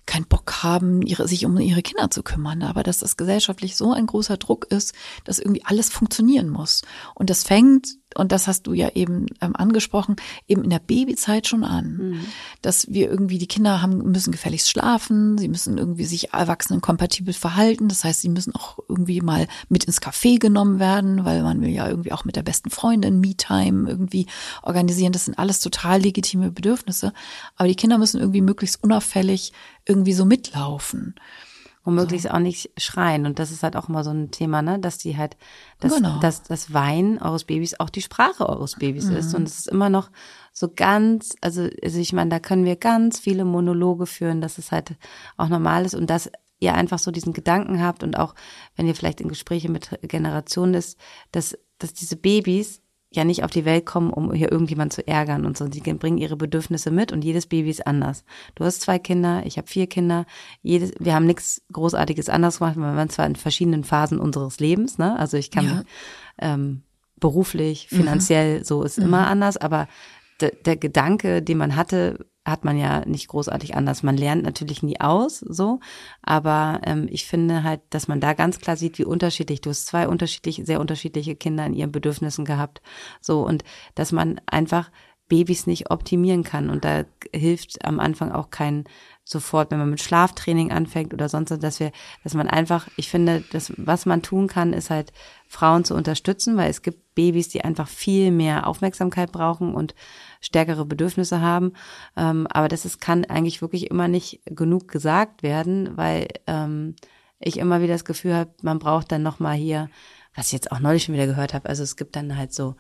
keinen Bock haben, ihre, sich um ihre Kinder zu kümmern, aber dass das gesellschaftlich so ein großer Druck ist, dass irgendwie alles funktionieren muss. Und das fängt und das hast du ja eben ähm, angesprochen, eben in der Babyzeit schon an, mhm. dass wir irgendwie die Kinder haben müssen gefälligst schlafen, sie müssen irgendwie sich erwachsenenkompatibel verhalten, das heißt, sie müssen auch irgendwie mal mit ins Café genommen werden, weil man will ja irgendwie auch mit der besten Freundin Me-Time irgendwie organisieren, das sind alles total legitime Bedürfnisse, aber die Kinder müssen irgendwie möglichst unauffällig irgendwie so mitlaufen womöglich so. auch nicht schreien. Und das ist halt auch immer so ein Thema, ne, dass die halt, dass, genau. dass das Weinen eures Babys auch die Sprache eures Babys mhm. ist. Und es ist immer noch so ganz, also, also ich meine, da können wir ganz viele Monologe führen, dass es halt auch normal ist und dass ihr einfach so diesen Gedanken habt und auch, wenn ihr vielleicht in Gespräche mit Generationen ist, dass, dass diese Babys ja nicht auf die Welt kommen, um hier irgendjemand zu ärgern und so. Sie bringen ihre Bedürfnisse mit und jedes Baby ist anders. Du hast zwei Kinder, ich habe vier Kinder. Jedes, wir haben nichts Großartiges anders gemacht. Wir waren zwar in verschiedenen Phasen unseres Lebens, ne? Also ich kann ja. ähm, beruflich, mhm. finanziell, mhm. so ist mhm. immer anders, aber der Gedanke, den man hatte, hat man ja nicht großartig anders. Man lernt natürlich nie aus, so, aber ähm, ich finde halt, dass man da ganz klar sieht, wie unterschiedlich. Du hast zwei unterschiedliche, sehr unterschiedliche Kinder in ihren Bedürfnissen gehabt, so und dass man einfach Babys nicht optimieren kann und da hilft am Anfang auch kein sofort, wenn man mit Schlaftraining anfängt oder sonst, dass wir, dass man einfach, ich finde, das, was man tun kann, ist halt Frauen zu unterstützen, weil es gibt Babys, die einfach viel mehr Aufmerksamkeit brauchen und stärkere Bedürfnisse haben. Ähm, aber das ist, kann eigentlich wirklich immer nicht genug gesagt werden, weil ähm, ich immer wieder das Gefühl habe, man braucht dann nochmal hier, was ich jetzt auch neulich schon wieder gehört habe, also es gibt dann halt so,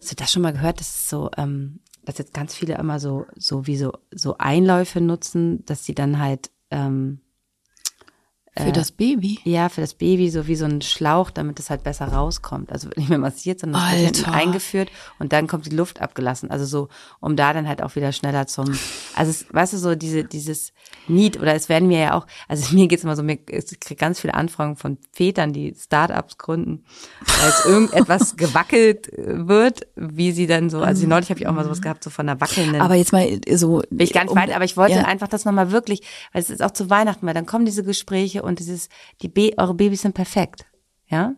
hast du das schon mal gehört, das ist so, ähm, dass jetzt ganz viele immer so, so wie so, so Einläufe nutzen, dass sie dann halt ähm, für äh, das Baby? Ja, für das Baby, so wie so ein Schlauch, damit es halt besser rauskommt. Also nicht mehr massiert, sondern es wird eingeführt und dann kommt die Luft abgelassen. Also so, um da dann halt auch wieder schneller zum, also es, weißt du, so diese, dieses Need, oder es werden mir ja auch, also <laughs> mir geht's immer so, mir, ich kriege ganz viele Anfragen von Vätern, die Startups gründen, als irgendetwas <laughs> gewackelt wird, wie sie dann so, also neulich habe ich auch mal sowas gehabt, so von einer wackelnden. Aber jetzt mal so. Will ich gar nicht um, weit, aber ich wollte ja. einfach das nochmal wirklich, weil es ist auch zu Weihnachten, weil dann kommen diese Gespräche und dieses, die Be eure Babys sind perfekt, ja?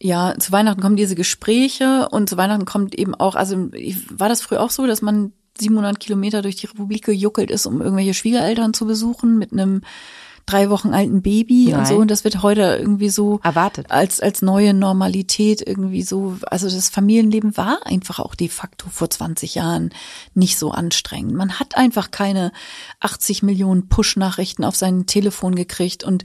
Ja, zu Weihnachten kommen diese Gespräche und zu Weihnachten kommt eben auch, also war das früher auch so, dass man 700 Kilometer durch die Republik gejuckelt ist, um irgendwelche Schwiegereltern zu besuchen mit einem drei Wochen alten Baby Nein. und so. Und das wird heute irgendwie so erwartet als als neue Normalität irgendwie so. Also das Familienleben war einfach auch de facto vor 20 Jahren nicht so anstrengend. Man hat einfach keine 80 Millionen Push-Nachrichten auf sein Telefon gekriegt und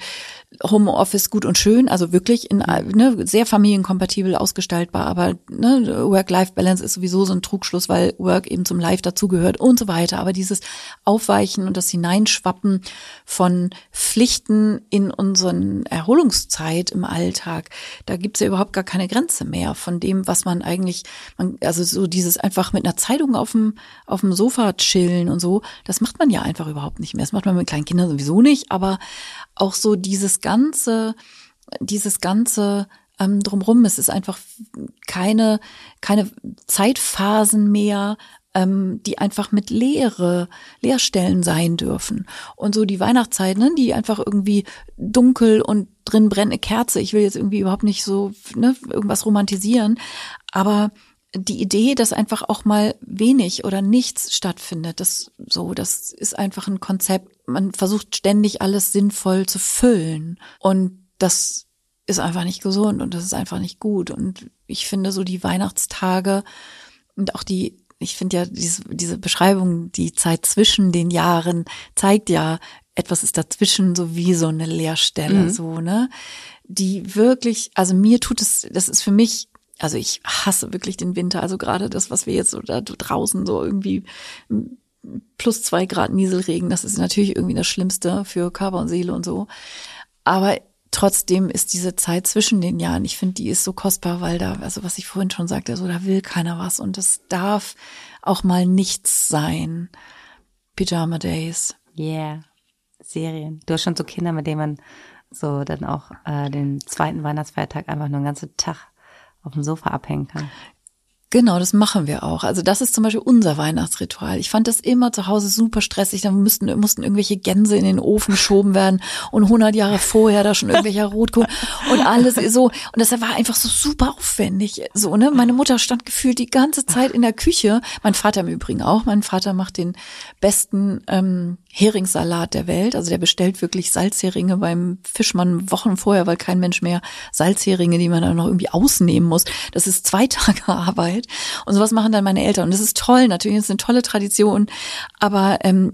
Homeoffice gut und schön, also wirklich in ne, sehr familienkompatibel ausgestaltbar, aber ne, Work-Life-Balance ist sowieso so ein Trugschluss, weil Work eben zum Life dazugehört und so weiter. Aber dieses Aufweichen und das Hineinschwappen von Pflichten in unseren Erholungszeit im Alltag, da gibt's ja überhaupt gar keine Grenze mehr von dem, was man eigentlich, man, also so dieses einfach mit einer Zeitung auf dem, auf dem Sofa chillen und so, das macht man ja einfach überhaupt nicht mehr. Das macht man mit kleinen Kindern sowieso nicht, aber auch so dieses ganze, dieses ganze ähm, drumrum. Es ist einfach keine, keine Zeitphasen mehr, ähm, die einfach mit Leere, Leerstellen sein dürfen. Und so die Weihnachtszeit, ne, die einfach irgendwie dunkel und drin brennt eine Kerze. Ich will jetzt irgendwie überhaupt nicht so ne, irgendwas romantisieren, aber die Idee, dass einfach auch mal wenig oder nichts stattfindet, das so, das ist einfach ein Konzept. Man versucht ständig alles sinnvoll zu füllen und das ist einfach nicht gesund und das ist einfach nicht gut. Und ich finde so die Weihnachtstage und auch die, ich finde ja diese, diese Beschreibung, die Zeit zwischen den Jahren zeigt ja, etwas ist dazwischen so wie so eine Leerstelle, mhm. so, ne? Die wirklich, also mir tut es, das ist für mich also ich hasse wirklich den Winter. Also gerade das, was wir jetzt so da draußen so irgendwie plus zwei Grad Nieselregen, das ist natürlich irgendwie das Schlimmste für Körper und Seele und so. Aber trotzdem ist diese Zeit zwischen den Jahren, ich finde, die ist so kostbar, weil da, also was ich vorhin schon sagte, so da will keiner was und es darf auch mal nichts sein. Pyjama Days. Yeah. Serien. Du hast schon so Kinder, mit denen man so dann auch äh, den zweiten Weihnachtsfeiertag einfach nur einen ganzen Tag auf dem Sofa abhängen kann. Genau, das machen wir auch. Also das ist zum Beispiel unser Weihnachtsritual. Ich fand das immer zu Hause super stressig. Da mussten, mussten irgendwelche Gänse in den Ofen geschoben werden und 100 Jahre vorher da schon irgendwelcher Rotkohl und alles so. Und das war einfach so super aufwendig. So, ne? Meine Mutter stand gefühlt die ganze Zeit in der Küche. Mein Vater im Übrigen auch. Mein Vater macht den besten ähm, Heringssalat der Welt. Also der bestellt wirklich Salzheringe beim Fischmann Wochen vorher, weil kein Mensch mehr Salzheringe, die man dann noch irgendwie ausnehmen muss. Das ist zwei <laughs> Tage Arbeit. Und sowas machen dann meine Eltern. Und das ist toll, natürlich, ist eine tolle Tradition. Aber ähm,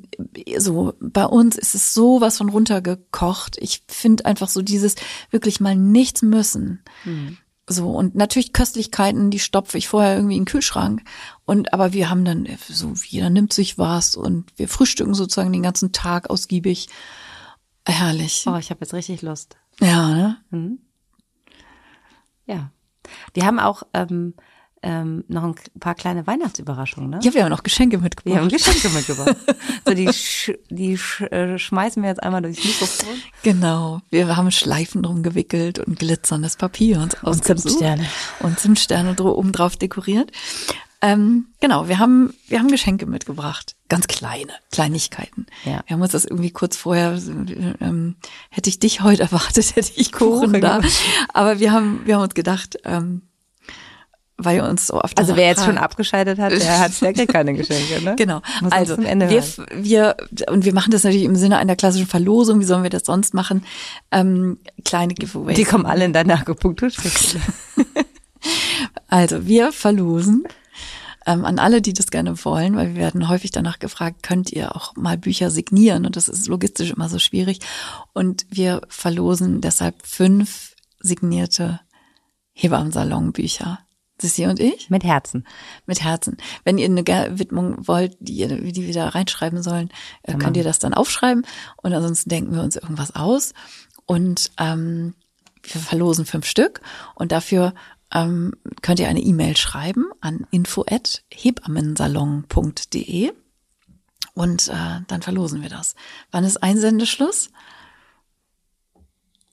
so, bei uns ist es so was von runtergekocht. Ich finde einfach so dieses wirklich mal nichts müssen. Hm. So, und natürlich Köstlichkeiten, die stopfe ich vorher irgendwie in den Kühlschrank. Und, aber wir haben dann, so, jeder nimmt sich was und wir frühstücken sozusagen den ganzen Tag ausgiebig. Herrlich. Oh, ich habe jetzt richtig Lust. Ja, ne? Mhm. Ja. Wir haben auch ähm, ähm, noch ein paar kleine Weihnachtsüberraschungen, ne? Ja, wir haben noch Geschenke mitgebracht. Wir haben Geschenke mitgebracht. so, die, sch die sch äh, schmeißen wir jetzt einmal durchs Mikrofon. Genau. Wir haben Schleifen drum gewickelt und glitzerndes Papier und, und Zimtsterne. Und Zimtsterne oben drauf dekoriert. Ähm, genau, wir haben, wir haben Geschenke mitgebracht. Ganz kleine, Kleinigkeiten. Ja. Wir haben uns das irgendwie kurz vorher, ähm, hätte ich dich heute <laughs> erwartet, hätte ich Kuchen, Kuchen da. Aber wir haben, wir haben uns gedacht, ähm, weil wir uns so oft Also wer jetzt schon abgeschaltet hat, der hat kriegt keine Geschenke, ne? <laughs> Genau. Muss also wir, wir und wir machen das natürlich im Sinne einer klassischen Verlosung. Wie sollen wir das sonst machen? Ähm, kleine Giveaways. Die kommen alle in deine Akupunkturspitze. <laughs> also wir verlosen ähm, an alle, die das gerne wollen, weil wir werden häufig danach gefragt, könnt ihr auch mal Bücher signieren? Und das ist logistisch immer so schwierig. Und wir verlosen deshalb fünf signierte Hebammensalon-Bücher. Sissi und ich? Mit Herzen. Mit Herzen. Wenn ihr eine Widmung wollt, die, die wir da reinschreiben sollen, äh, könnt ihr das dann aufschreiben. Und ansonsten denken wir uns irgendwas aus. Und ähm, wir verlosen fünf Stück. Und dafür ähm, könnt ihr eine E-Mail schreiben an info@hebammensalon.de und äh, dann verlosen wir das. Wann ist Einsendeschluss?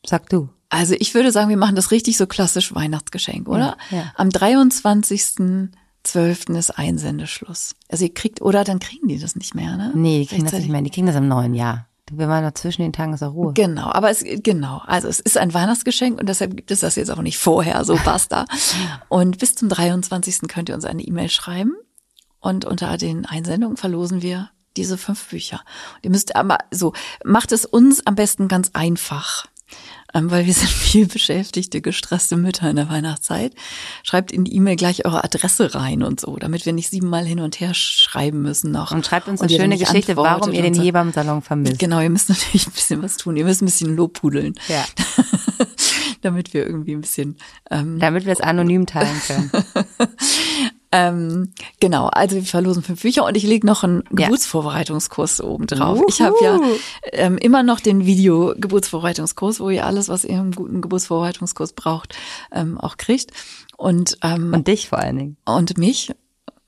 Sag du. Also ich würde sagen, wir machen das richtig so klassisch Weihnachtsgeschenk, oder? Ja, ja. Am 23.12. ist Einsendeschluss. Also ihr kriegt, oder dann kriegen die das nicht mehr, ne? Nee, die kriegen das nicht mehr. Die kriegen das im neuen Jahr. Wir waren noch zwischen den Tagen ist auch Ruhe. Genau, aber es genau, also es ist ein Weihnachtsgeschenk und deshalb gibt es das jetzt auch nicht vorher, so basta. <laughs> und bis zum 23. könnt ihr uns eine E-Mail schreiben und unter den Einsendungen verlosen wir diese fünf Bücher. Und ihr müsst aber so, macht es uns am besten ganz einfach weil wir sind <laughs> viel beschäftigte, gestresste Mütter in der Weihnachtszeit. Schreibt in die E-Mail gleich eure Adresse rein und so, damit wir nicht siebenmal hin und her schreiben müssen noch. Und schreibt uns eine schöne Geschichte, warum ihr den so. Hebammsalon vermisst. Genau, ihr müsst <laughs> natürlich ein bisschen was tun. Ihr müsst ein bisschen lobpudeln. Ja. <laughs> damit wir irgendwie ein bisschen. Ähm, damit wir es anonym teilen können. Ähm, genau, also wir verlosen fünf Bücher und ich lege noch einen Geburtsvorbereitungskurs oben drauf. Ich habe ja ähm, immer noch den Video-Geburtsvorbereitungskurs, wo ihr alles, was ihr im guten Geburtsvorbereitungskurs braucht, ähm, auch kriegt. Und, ähm, und dich vor allen Dingen. Und mich.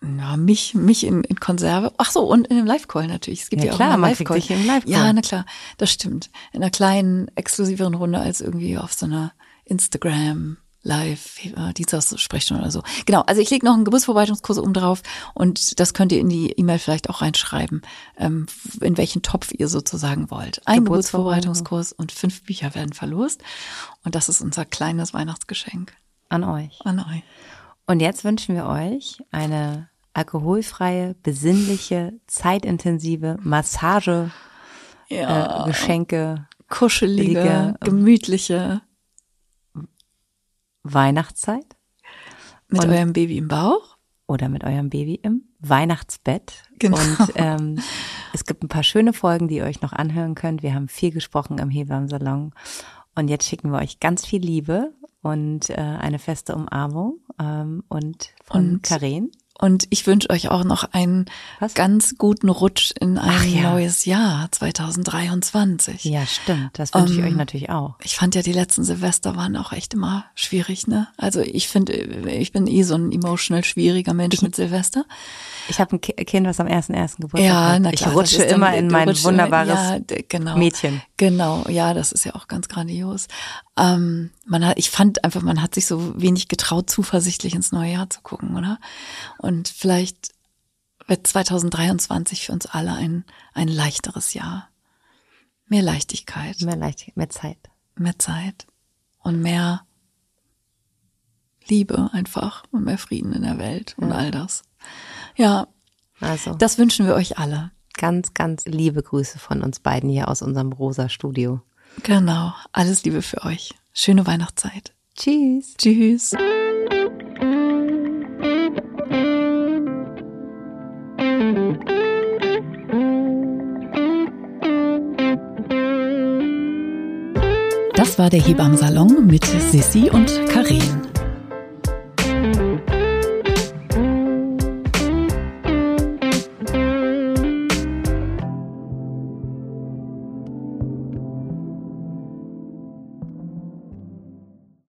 Ja, mich, mich in, in Konserve. Ach so, und in dem Live-Call natürlich. Es gibt ja, ja klar, auch einen Live-Call. Live ja, na klar, das stimmt. In einer kleinen, exklusiveren Runde als irgendwie auf so einer Instagram live, äh, Dienstagssprechstunde oder so. Genau, also ich lege noch einen Geburtsvorbereitungskurs oben drauf und das könnt ihr in die E-Mail vielleicht auch reinschreiben, ähm, in welchen Topf ihr sozusagen wollt. Ein Geburtsvorbereitungskurs und fünf Bücher werden verlost und das ist unser kleines Weihnachtsgeschenk. An euch. An euch. Und jetzt wünschen wir euch eine alkoholfreie, besinnliche, zeitintensive Massage, ja. äh, Geschenke, kuschelige, gemütliche Weihnachtszeit. Mit und, eurem Baby im Bauch? Oder mit eurem Baby im Weihnachtsbett. Genau. Und ähm, es gibt ein paar schöne Folgen, die ihr euch noch anhören könnt. Wir haben viel gesprochen im Hebammsalon. Und jetzt schicken wir euch ganz viel Liebe und äh, eine feste Umarmung ähm, und von und Karen. Und ich wünsche euch auch noch einen Was? ganz guten Rutsch in ein ja. neues Jahr 2023. Ja, stimmt. Das wünsche ich um, euch ähm, natürlich auch. Ich fand ja, die letzten Silvester waren auch echt immer schwierig, ne? Also ich finde, ich bin eh so ein emotional schwieriger Mensch mit Silvester. Ich habe ein Kind, was am 1.1. Geburtstag ja, hat. Na klar, ich rutsche immer in mein wunderbares ja, genau, Mädchen. Genau, ja, das ist ja auch ganz grandios. Ähm, man hat, ich fand einfach, man hat sich so wenig getraut, zuversichtlich ins neue Jahr zu gucken, oder? Und vielleicht wird 2023 für uns alle ein, ein leichteres Jahr. Mehr Leichtigkeit. Mehr Leichtigkeit, mehr Zeit. Mehr Zeit. Und mehr Liebe einfach und mehr Frieden in der Welt und all das. Ja. Also. Das wünschen wir euch alle. Ganz, ganz liebe Grüße von uns beiden hier aus unserem rosa Studio. Genau. Alles Liebe für euch. Schöne Weihnachtszeit. Tschüss. Tschüss. Das war der Hebammsalon mit Sissi und Karin.